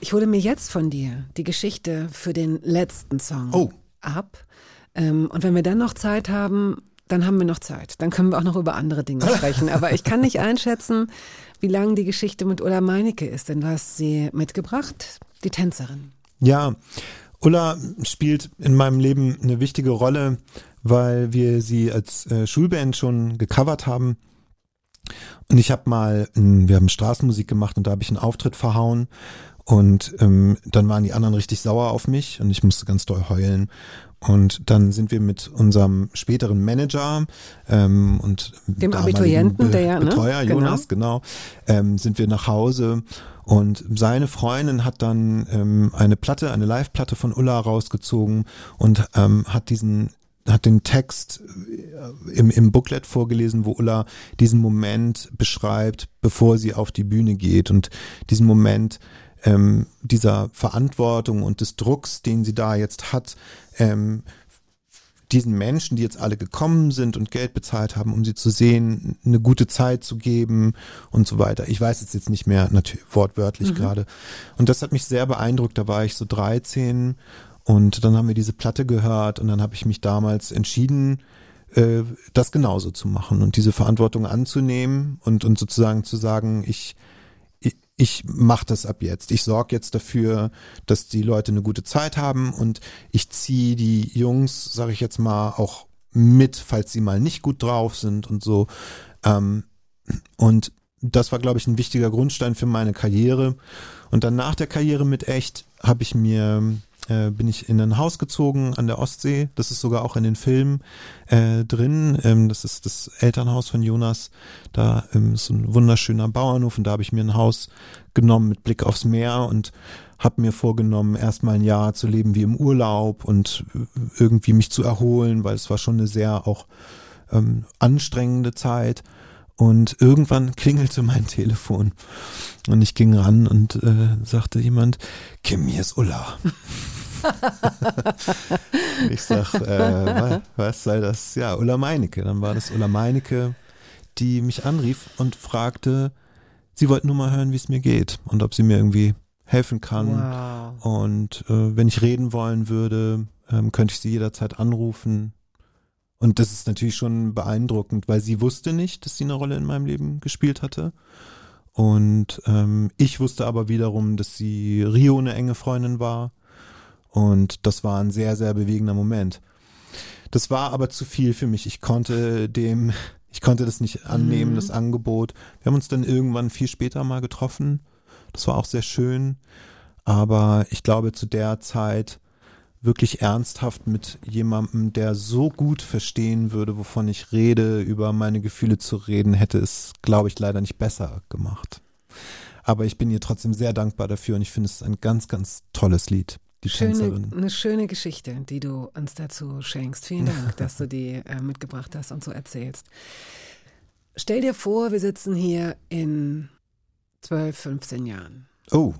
Ich hole mir jetzt von dir die Geschichte für den letzten Song Oh. ab. Ähm, und wenn wir dann noch Zeit haben, dann haben wir noch Zeit. Dann können wir auch noch über andere Dinge sprechen. Aber ich kann nicht einschätzen, wie lang die Geschichte mit Ulla Meinecke ist, denn du hast sie mitgebracht, die Tänzerin. Ja, Ulla spielt in meinem Leben eine wichtige Rolle, weil wir sie als äh, Schulband schon gecovert haben. Und ich habe mal, wir haben Straßenmusik gemacht und da habe ich einen Auftritt verhauen. Und ähm, dann waren die anderen richtig sauer auf mich und ich musste ganz doll heulen. Und dann sind wir mit unserem späteren Manager ähm, und Dem Abiturienten, der ja, ne? Betreuer Genau. Jonas, genau, ähm, sind wir nach Hause und seine Freundin hat dann ähm, eine Platte, eine Live-Platte von Ulla rausgezogen und ähm, hat diesen hat den Text äh, im, im Booklet vorgelesen, wo Ulla diesen Moment beschreibt, bevor sie auf die Bühne geht und diesen Moment ähm, dieser Verantwortung und des Drucks, den sie da jetzt hat, ähm, diesen Menschen, die jetzt alle gekommen sind und Geld bezahlt haben, um sie zu sehen, eine gute Zeit zu geben und so weiter. Ich weiß es jetzt nicht mehr natürlich wortwörtlich gerade. Und das hat mich sehr beeindruckt. Da war ich so 13 und dann haben wir diese Platte gehört und dann habe ich mich damals entschieden, äh, das genauso zu machen und diese Verantwortung anzunehmen und, und sozusagen zu sagen, ich, ich, mache das ab jetzt. Ich sorge jetzt dafür, dass die Leute eine gute Zeit haben und ich ziehe die Jungs, sage ich jetzt mal, auch mit, falls sie mal nicht gut drauf sind und so. Ähm, und das war, glaube ich, ein wichtiger Grundstein für meine Karriere. Und dann nach der Karriere mit Echt habe ich mir äh, bin ich in ein Haus gezogen an der Ostsee. Das ist sogar auch in den Filmen äh, drin. Ähm, das ist das Elternhaus von Jonas. Da ähm, ist ein wunderschöner Bauernhof und da habe ich mir ein Haus genommen mit Blick aufs Meer und habe mir vorgenommen, erstmal ein Jahr zu leben wie im Urlaub und äh, irgendwie mich zu erholen, weil es war schon eine sehr auch ähm, anstrengende Zeit. Und irgendwann klingelte mein Telefon und ich ging ran und äh, sagte jemand, Kim, hier ist Ulla. ich sag, äh, was sei das? Ja, Ulla Meinecke. Dann war das Ulla Meinecke, die mich anrief und fragte, sie wollte nur mal hören, wie es mir geht und ob sie mir irgendwie helfen kann. Wow. Und äh, wenn ich reden wollen würde, ähm, könnte ich sie jederzeit anrufen. Und das ist natürlich schon beeindruckend, weil sie wusste nicht, dass sie eine Rolle in meinem Leben gespielt hatte. Und ähm, ich wusste aber wiederum, dass sie Rio eine enge Freundin war. Und das war ein sehr, sehr bewegender Moment. Das war aber zu viel für mich. Ich konnte dem, ich konnte das nicht annehmen, Mhm. das Angebot. Wir haben uns dann irgendwann viel später mal getroffen. Das war auch sehr schön. Aber ich glaube, zu der Zeit wirklich ernsthaft mit jemandem, der so gut verstehen würde, wovon ich rede, über meine Gefühle zu reden, hätte es, glaube ich, leider nicht besser gemacht. Aber ich bin ihr trotzdem sehr dankbar dafür und ich finde es ein ganz, ganz tolles Lied. Die Schöne, eine schöne Geschichte, die du uns dazu schenkst. Vielen Dank, dass du die äh, mitgebracht hast und so erzählst. Stell dir vor, wir sitzen hier in 12, 15 Jahren. Oh.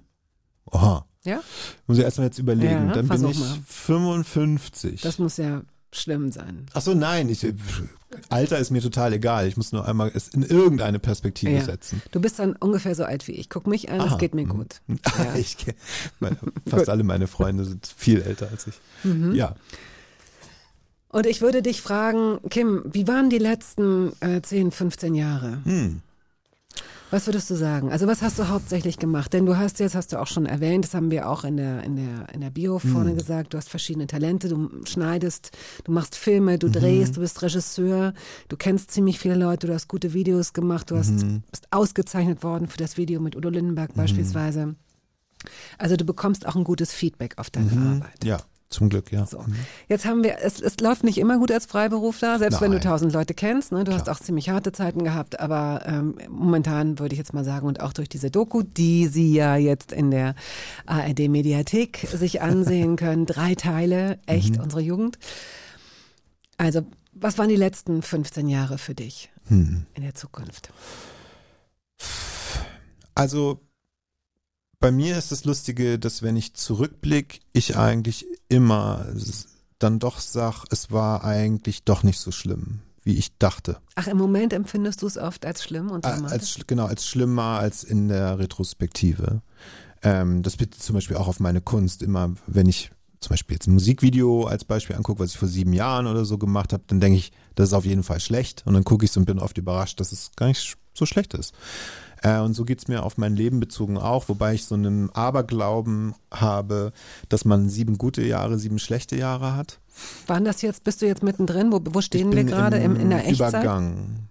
Oha. Ja? Muss ich erstmal jetzt überlegen. Ja, Dann bin ich mal. 55. Das muss ja schlimm sein. Ach so, nein, ich, Alter ist mir total egal. Ich muss nur einmal es in irgendeine Perspektive Ja. setzen. Du bist dann ungefähr so alt wie ich. Guck mich an, es geht mir Mhm. gut. Ja. ich, meine, fast alle meine Freunde sind viel älter als ich. Mhm. Ja. Und ich würde dich fragen, Kim, wie waren die letzten äh, 10, 15 Jahre? Hm. Was würdest du sagen? Also was hast du hauptsächlich gemacht? Denn du hast jetzt, hast du auch schon erwähnt, das haben wir auch in der, in der, in der Bio vorne Hm. gesagt, du hast verschiedene Talente, du schneidest, du machst Filme, Mhm. du drehst, du bist Regisseur, du kennst ziemlich viele Leute, du hast gute Videos gemacht, du hast, Mhm. bist ausgezeichnet worden für das Video mit Udo Lindenberg beispielsweise. Also du bekommst auch ein gutes Feedback auf deine Mhm. Arbeit. Ja, zum Glück, ja. So. Mhm. Jetzt haben wir, es, es läuft nicht immer gut als Freiberufler, selbst wenn du Nein. tausend Leute kennst. Ne? Du hast Klar. auch ziemlich harte Zeiten gehabt, aber ähm, momentan würde ich jetzt mal sagen, und auch durch diese Doku, die Sie ja jetzt in der ARD-Mediathek sich ansehen können, drei Teile, echt Mhm. unsere Jugend. Also, was waren die letzten 15 Jahre für dich Hm. in der Zukunft? Also bei mir ist das Lustige, dass wenn ich zurückblicke, ich eigentlich immer dann doch sag, es war eigentlich doch nicht so schlimm, wie ich dachte. Ach, im Moment empfindest du es oft als schlimm und dramatisch? Als, genau, als schlimmer als in der Retrospektive. Ähm, das bitte zum Beispiel auch auf meine Kunst. Immer, wenn ich zum Beispiel jetzt ein Musikvideo als Beispiel angucke, was ich vor sieben Jahren oder so gemacht habe, dann denke ich, das ist auf jeden Fall schlecht. Und dann gucke ich es und bin oft überrascht, dass es gar nicht so schlecht ist. Äh, und so geht's mir auf mein Leben bezogen auch, wobei ich so einen Aberglauben habe, dass man sieben gute Jahre, sieben schlechte Jahre hat. Waren das jetzt, bist du jetzt mittendrin? Wo, wo stehen wir gerade im in der Echtzeit? Übergang.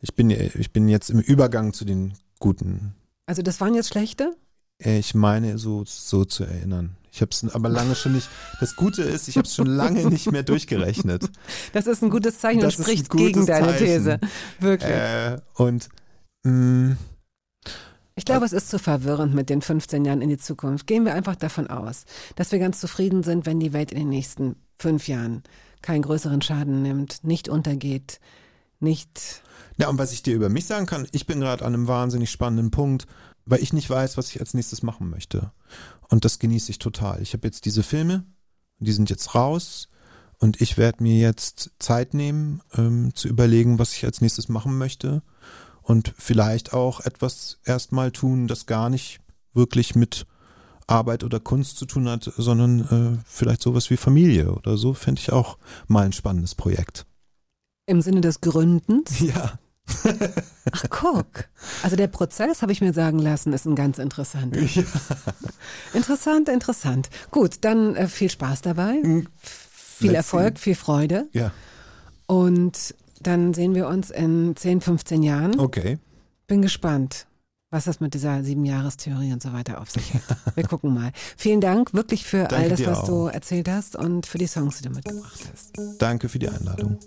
Ich bin, ich bin jetzt im Übergang zu den guten Also das waren jetzt schlechte? Ich meine, so, so zu erinnern. Ich habe es aber lange schon nicht. Das Gute ist, ich habe es schon lange nicht mehr durchgerechnet. Das ist ein gutes Zeichen Das und spricht gegen deine Zeichen. These. Wirklich. Äh, und mh, ich glaube, es ist zu verwirrend mit den 15 Jahren in die Zukunft. Gehen wir einfach davon aus, dass wir ganz zufrieden sind, wenn die Welt in den nächsten fünf Jahren keinen größeren Schaden nimmt, nicht untergeht, nicht. ja, und was ich dir über mich sagen kann, ich bin gerade an einem wahnsinnig spannenden Punkt, weil ich nicht weiß, was ich als nächstes machen möchte. Und das genieße ich total. Ich habe jetzt diese Filme, die sind jetzt raus. Und ich werde mir jetzt Zeit nehmen, ähm, zu überlegen, was ich als nächstes machen möchte. Und vielleicht auch etwas erstmal tun, das gar nicht wirklich mit Arbeit oder Kunst zu tun hat, sondern äh, vielleicht sowas wie Familie oder so, fände ich auch mal ein spannendes Projekt. Im Sinne des Gründens. Ja. Ach, guck. Also der Prozess, habe ich mir sagen lassen, ist ein ganz interessanter. Ja. Interessant, interessant. Gut, dann äh, viel Spaß dabei. Viel Let's Erfolg, viel Freude. Ja. Und dann sehen wir uns in 10, 15 Jahren. Okay. Bin gespannt was das mit dieser Sieben-Jahres-Theorie und so weiter auf sich hat. Wir gucken mal. Vielen Dank wirklich für Danke all das, was auch. du erzählt hast und für die Songs, die du mitgebracht hast. Danke für die Einladung.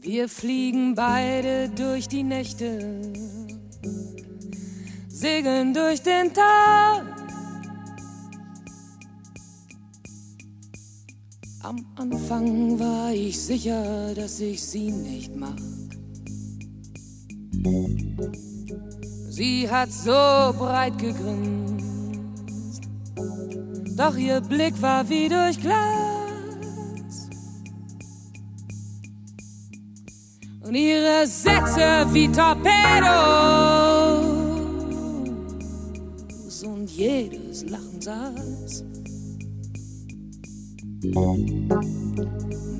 Wir fliegen beide durch die Nächte, segeln durch den Tag. Am Anfang war ich sicher, dass ich sie nicht mag. Sie hat so breit gegrinst, doch ihr Blick war wie durch Glas. und ihre Sätze wie Torpedos und jedes Lachen saß.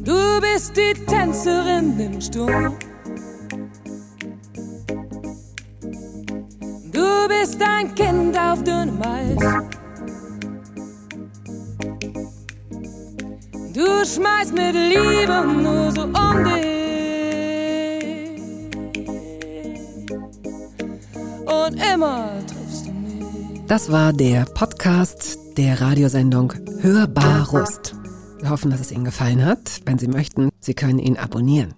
Du bist die Tänzerin im Sturm. Bist ein Kind auf dünnem Eis. Du schmeißt mit Liebe nur so um dich. und immer triffst du mich. Das war der Podcast der Radiosendung Hörbar Rust. Wir hoffen, dass es Ihnen gefallen hat. Wenn Sie möchten, Sie können ihn abonnieren.